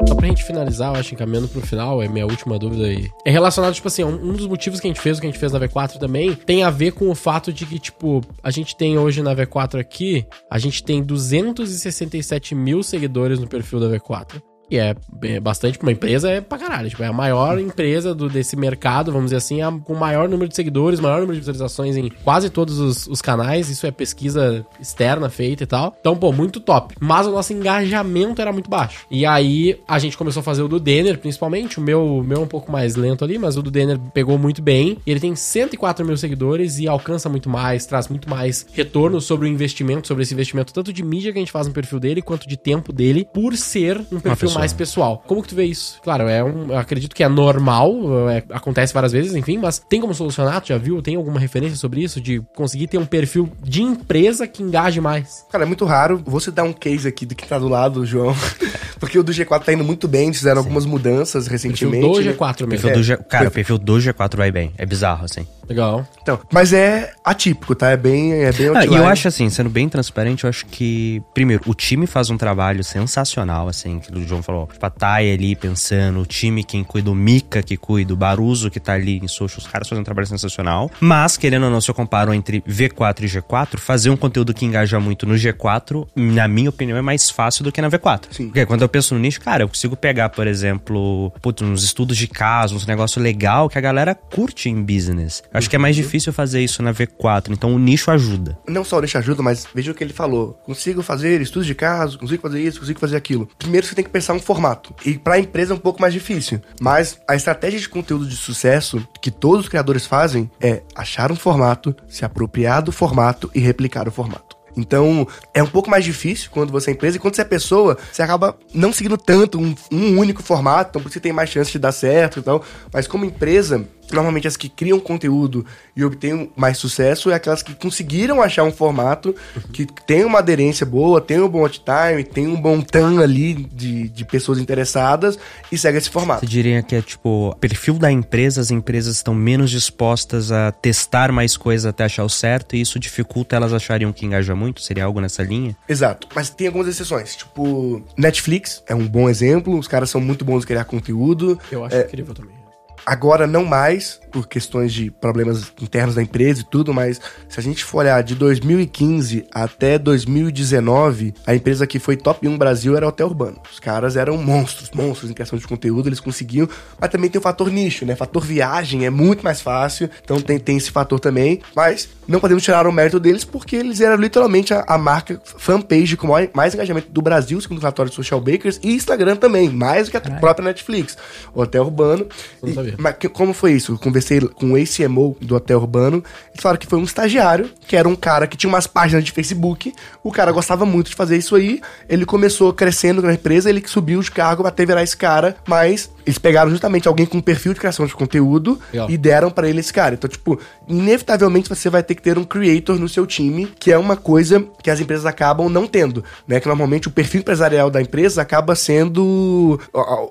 [SPEAKER 2] Só pra gente finalizar, eu acho, encaminhando pro final, é minha última dúvida aí. É relacionado, tipo assim, um, dos motivos que a gente fez, o que a gente fez na V4 também, tem a ver com o fato de que, tipo, a gente tem hoje na V4 aqui, a gente tem 267 mil seguidores no perfil da V4. E é é bastante pra uma empresa, é pra caralho. Tipo, é a maior empresa do, desse mercado, vamos dizer assim, a- com o maior número de seguidores, maior número de visualizações em quase todos os, os canais. Isso é pesquisa externa feita e tal. Então, pô, muito top. Mas o nosso engajamento era muito baixo. E aí a gente começou a fazer o do Denner, principalmente. O meu, o meu é um pouco mais lento ali, mas o do Denner pegou muito bem. Ele tem 104 mil seguidores e alcança muito mais, traz muito mais retorno sobre o investimento, sobre esse investimento, tanto de mídia que a gente faz no perfil dele, quanto de tempo dele, por ser um perfil. Mais pessoal. Como que tu vê isso? Claro, é um, eu acredito que é normal, é, acontece várias vezes, enfim, mas tem como solucionar? Tu já viu? Tem alguma referência sobre isso? De conseguir ter um perfil de empresa que engaje mais?
[SPEAKER 3] Cara, é muito raro. Vou citar um case aqui do que tá do lado, João. Porque o do G4 tá indo muito bem, eles fizeram algumas mudanças
[SPEAKER 2] Perfil
[SPEAKER 3] recentemente.
[SPEAKER 2] do
[SPEAKER 3] né?
[SPEAKER 2] G4
[SPEAKER 1] O
[SPEAKER 2] mesmo.
[SPEAKER 1] perfil do G... Cara, o perfil do G4 vai bem. É bizarro, assim.
[SPEAKER 2] Legal.
[SPEAKER 3] Então, mas é atípico, tá? É bem, é bem
[SPEAKER 1] Ah, e eu acho assim, sendo bem transparente, eu acho que, primeiro, o time faz um trabalho sensacional, assim, que o João falou. Tipo, a Thay ali pensando, o time quem cuida, o Mika que cuida, o Baruzo que tá ali em social, os caras fazem um trabalho sensacional. Mas, querendo ou não, se eu comparo entre V4 e G4, fazer um conteúdo que engaja muito no G4, na minha opinião, é mais fácil do que na V4.
[SPEAKER 3] Sim.
[SPEAKER 1] Porque quando eu penso no nicho, cara, eu consigo pegar, por exemplo, putz, uns estudos de caso, uns negócio legal que a galera curte em business. Acho que é mais difícil fazer isso na V4, então o nicho ajuda.
[SPEAKER 3] Não só deixa ajuda, mas veja o que ele falou. Consigo fazer estudos de caso, consigo fazer isso, consigo fazer aquilo. Primeiro você tem que pensar um formato. E pra empresa é um pouco mais difícil. Mas a estratégia de conteúdo de sucesso que todos os criadores fazem é achar um formato, se apropriar do formato e replicar o formato. Então, é um pouco mais difícil quando você é empresa e quando você é pessoa, você acaba não seguindo tanto um, um único formato, então você tem mais chance de dar certo e tal. Mas como empresa, normalmente as que criam conteúdo e obtêm mais sucesso é aquelas que conseguiram achar um formato que tem uma aderência boa, tem um bom watch time, tem um bom tan ali de, de pessoas interessadas e segue esse formato.
[SPEAKER 1] Você diria que é tipo, perfil da empresa, as empresas estão menos dispostas a testar mais coisas até achar o certo e isso dificulta elas acharem que engaja muito? Seria algo nessa linha?
[SPEAKER 3] Exato, mas tem algumas exceções, tipo Netflix é um bom exemplo, os caras são muito bons em criar conteúdo.
[SPEAKER 2] Eu acho
[SPEAKER 3] É,
[SPEAKER 2] incrível também.
[SPEAKER 3] Agora não mais, por questões de problemas internos da empresa e tudo, mas se a gente for olhar de 2015 até 2019, a empresa que foi top 1 Brasil era a Hotel Urbano. Os caras eram monstros, monstros em criação de conteúdo, eles conseguiam, mas também tem o fator nicho, né? Fator viagem é muito mais fácil, então tem, tem esse fator também, mas não podemos tirar o mérito deles porque eles eram literalmente a, a marca fanpage com mais, mais engajamento do Brasil, segundo o relatório de Social Bakers, e Instagram também, mais do que a própria Netflix. Hotel Urbano. E-. mas que- como foi isso? Eu conversei com o ACMO do Hotel Urbano. Eles falaram que foi um estagiário, que era um cara que tinha umas páginas de Facebook. O cara gostava muito de fazer isso aí. Ele começou crescendo na empresa, ele subiu de cargo até virar esse cara. Mas eles pegaram justamente alguém com um perfil de criação de conteúdo
[SPEAKER 2] Legal.
[SPEAKER 3] e deram pra ele esse cara. Então, tipo, inevitavelmente você vai ter que ter um creator no seu time, que é uma coisa que as empresas acabam não tendo, né? Que normalmente o perfil empresarial da empresa acaba sendo.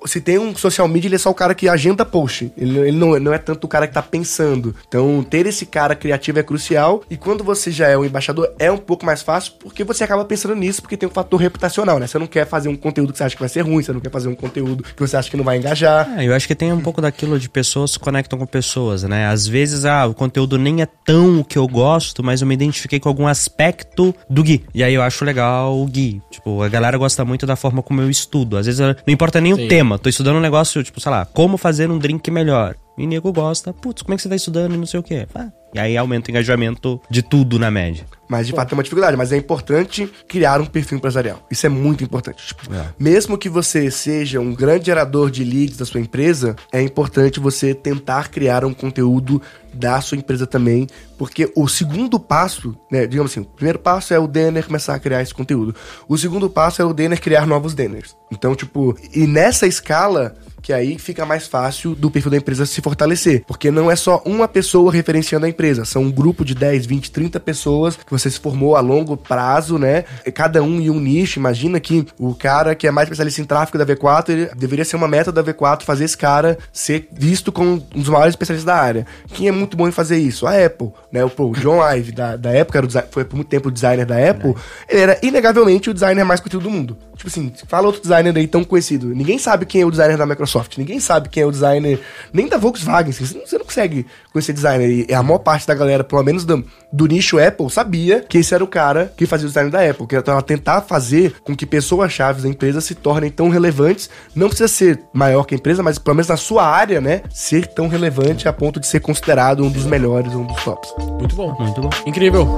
[SPEAKER 3] Se tem um social media, ele é só o cara que agenda post. Ele, ele não, não é tanto o cara que tá pensando. Então, ter esse cara criativo é crucial. E quando você já é um embaixador, é um pouco mais fácil, porque você acaba pensando nisso, porque tem um fator reputacional, né? Você não quer fazer um conteúdo que você acha que vai ser ruim, você não quer fazer um conteúdo que você acha que não vai engajar.
[SPEAKER 1] Ah, eu acho que tem um pouco daquilo de pessoas se conectam com pessoas, né? Às vezes, ah, o conteúdo nem é tão o que eu gosto, mas eu me identifiquei com algum aspecto do Gui. E aí eu acho legal o Gui. Tipo, a galera gosta muito da forma como eu estudo. Às vezes não importa nem
[SPEAKER 2] Sim.
[SPEAKER 1] o tema, tô estudando um negócio, tipo, sei lá, como fazer um drink melhor. E nego gosta, putz, como é que você tá estudando e não sei o quê? Ah, e aí aumenta o engajamento de tudo na média.
[SPEAKER 3] Mas de fato é uma dificuldade, mas é importante criar um perfil empresarial. Isso é muito importante. Tipo, Mesmo que você seja um grande gerador de leads da sua empresa, é importante você tentar criar um conteúdo da sua empresa também, porque o segundo passo, né, digamos assim, o primeiro passo é o Denner começar a criar esse conteúdo. O segundo passo é o Denner criar novos Denners. Então, tipo, e nessa escala, que aí fica mais fácil do perfil da empresa se fortalecer. Porque não é só uma pessoa referenciando a empresa, são um grupo de 10, 20, 30 pessoas que você se formou a longo prazo, né? Cada um em um nicho. Imagina que o cara que é mais especialista em tráfego da V4, ele deveria ser uma meta da V4 fazer esse cara ser visto como um dos maiores especialistas da área. Quem é muito bom em fazer isso? A Apple, né? O, o John Ive da, da época, era o foi por muito tempo o designer da Apple, ele era inegavelmente o designer mais conhecido do mundo. Tipo assim, fala outro designer aí tão conhecido. Ninguém sabe quem é o designer da Microsoft. Ninguém sabe quem é o designer nem da Volkswagen. assim, Você não, você não consegue conhecer designer. E a maior parte da galera, pelo menos do, do nicho Apple, sabia que esse era o cara que fazia o design da Apple. Que era ela tentar fazer com que pessoas-chave da empresa se tornem tão relevantes. Não precisa ser maior que a empresa, mas pelo menos na sua área, né? Ser tão relevante a ponto de ser considerado um dos melhores, um dos tops.
[SPEAKER 2] Muito bom.
[SPEAKER 1] Muito bom.
[SPEAKER 2] Incrível.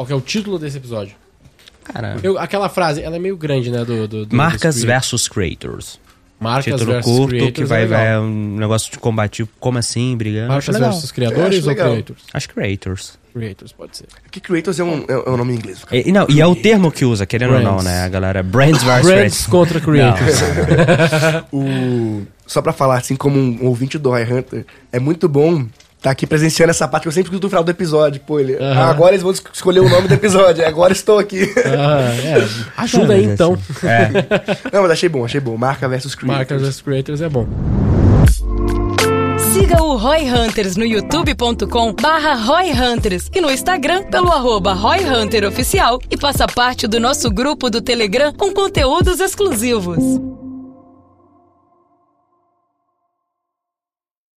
[SPEAKER 2] Qual que é o título desse episódio?
[SPEAKER 1] Cara,
[SPEAKER 2] Eu- aquela frase, ela é meio grande, né? Do, do, do-
[SPEAKER 1] marcas
[SPEAKER 2] cre-
[SPEAKER 1] versus creators.
[SPEAKER 2] Marcas
[SPEAKER 1] Título
[SPEAKER 2] versus
[SPEAKER 1] curto,
[SPEAKER 2] creators
[SPEAKER 1] que
[SPEAKER 2] é
[SPEAKER 1] vai,
[SPEAKER 2] legal.
[SPEAKER 1] vai um negócio de combativo, como assim, brigando.
[SPEAKER 2] Marcas versus criadores ou creators?
[SPEAKER 1] Acho creators.
[SPEAKER 2] Creators, pode ser.
[SPEAKER 3] Que Creators é um, é, é um nome em inglês. cara.
[SPEAKER 1] E, não, e é o termo que usa, querendo ou não,
[SPEAKER 2] Brands.
[SPEAKER 1] né? A galera. Brands versus
[SPEAKER 2] Brands
[SPEAKER 1] creators.
[SPEAKER 2] contra creators.
[SPEAKER 3] O... Só pra falar, assim, como um ouvinte do High Hunter, é muito bom tá aqui presenciando essa parte que eu sempre escuto no final do episódio. Pô, ele...
[SPEAKER 2] Aham.
[SPEAKER 3] Ah, agora eles vão es- escolher o nome do episódio. Agora estou aqui.
[SPEAKER 2] Ah, é. Ajuda aí então.
[SPEAKER 1] assim, É.
[SPEAKER 3] Não, mas achei bom, achei bom. Marca versus Creators.
[SPEAKER 2] Marcas versus creators é bom.
[SPEAKER 4] Siga o Roy Hunters no youtube.com barra Roy Hunters e no Instagram pelo arroba Roy Hunter Oficial e faça parte do nosso grupo do Telegram com conteúdos exclusivos.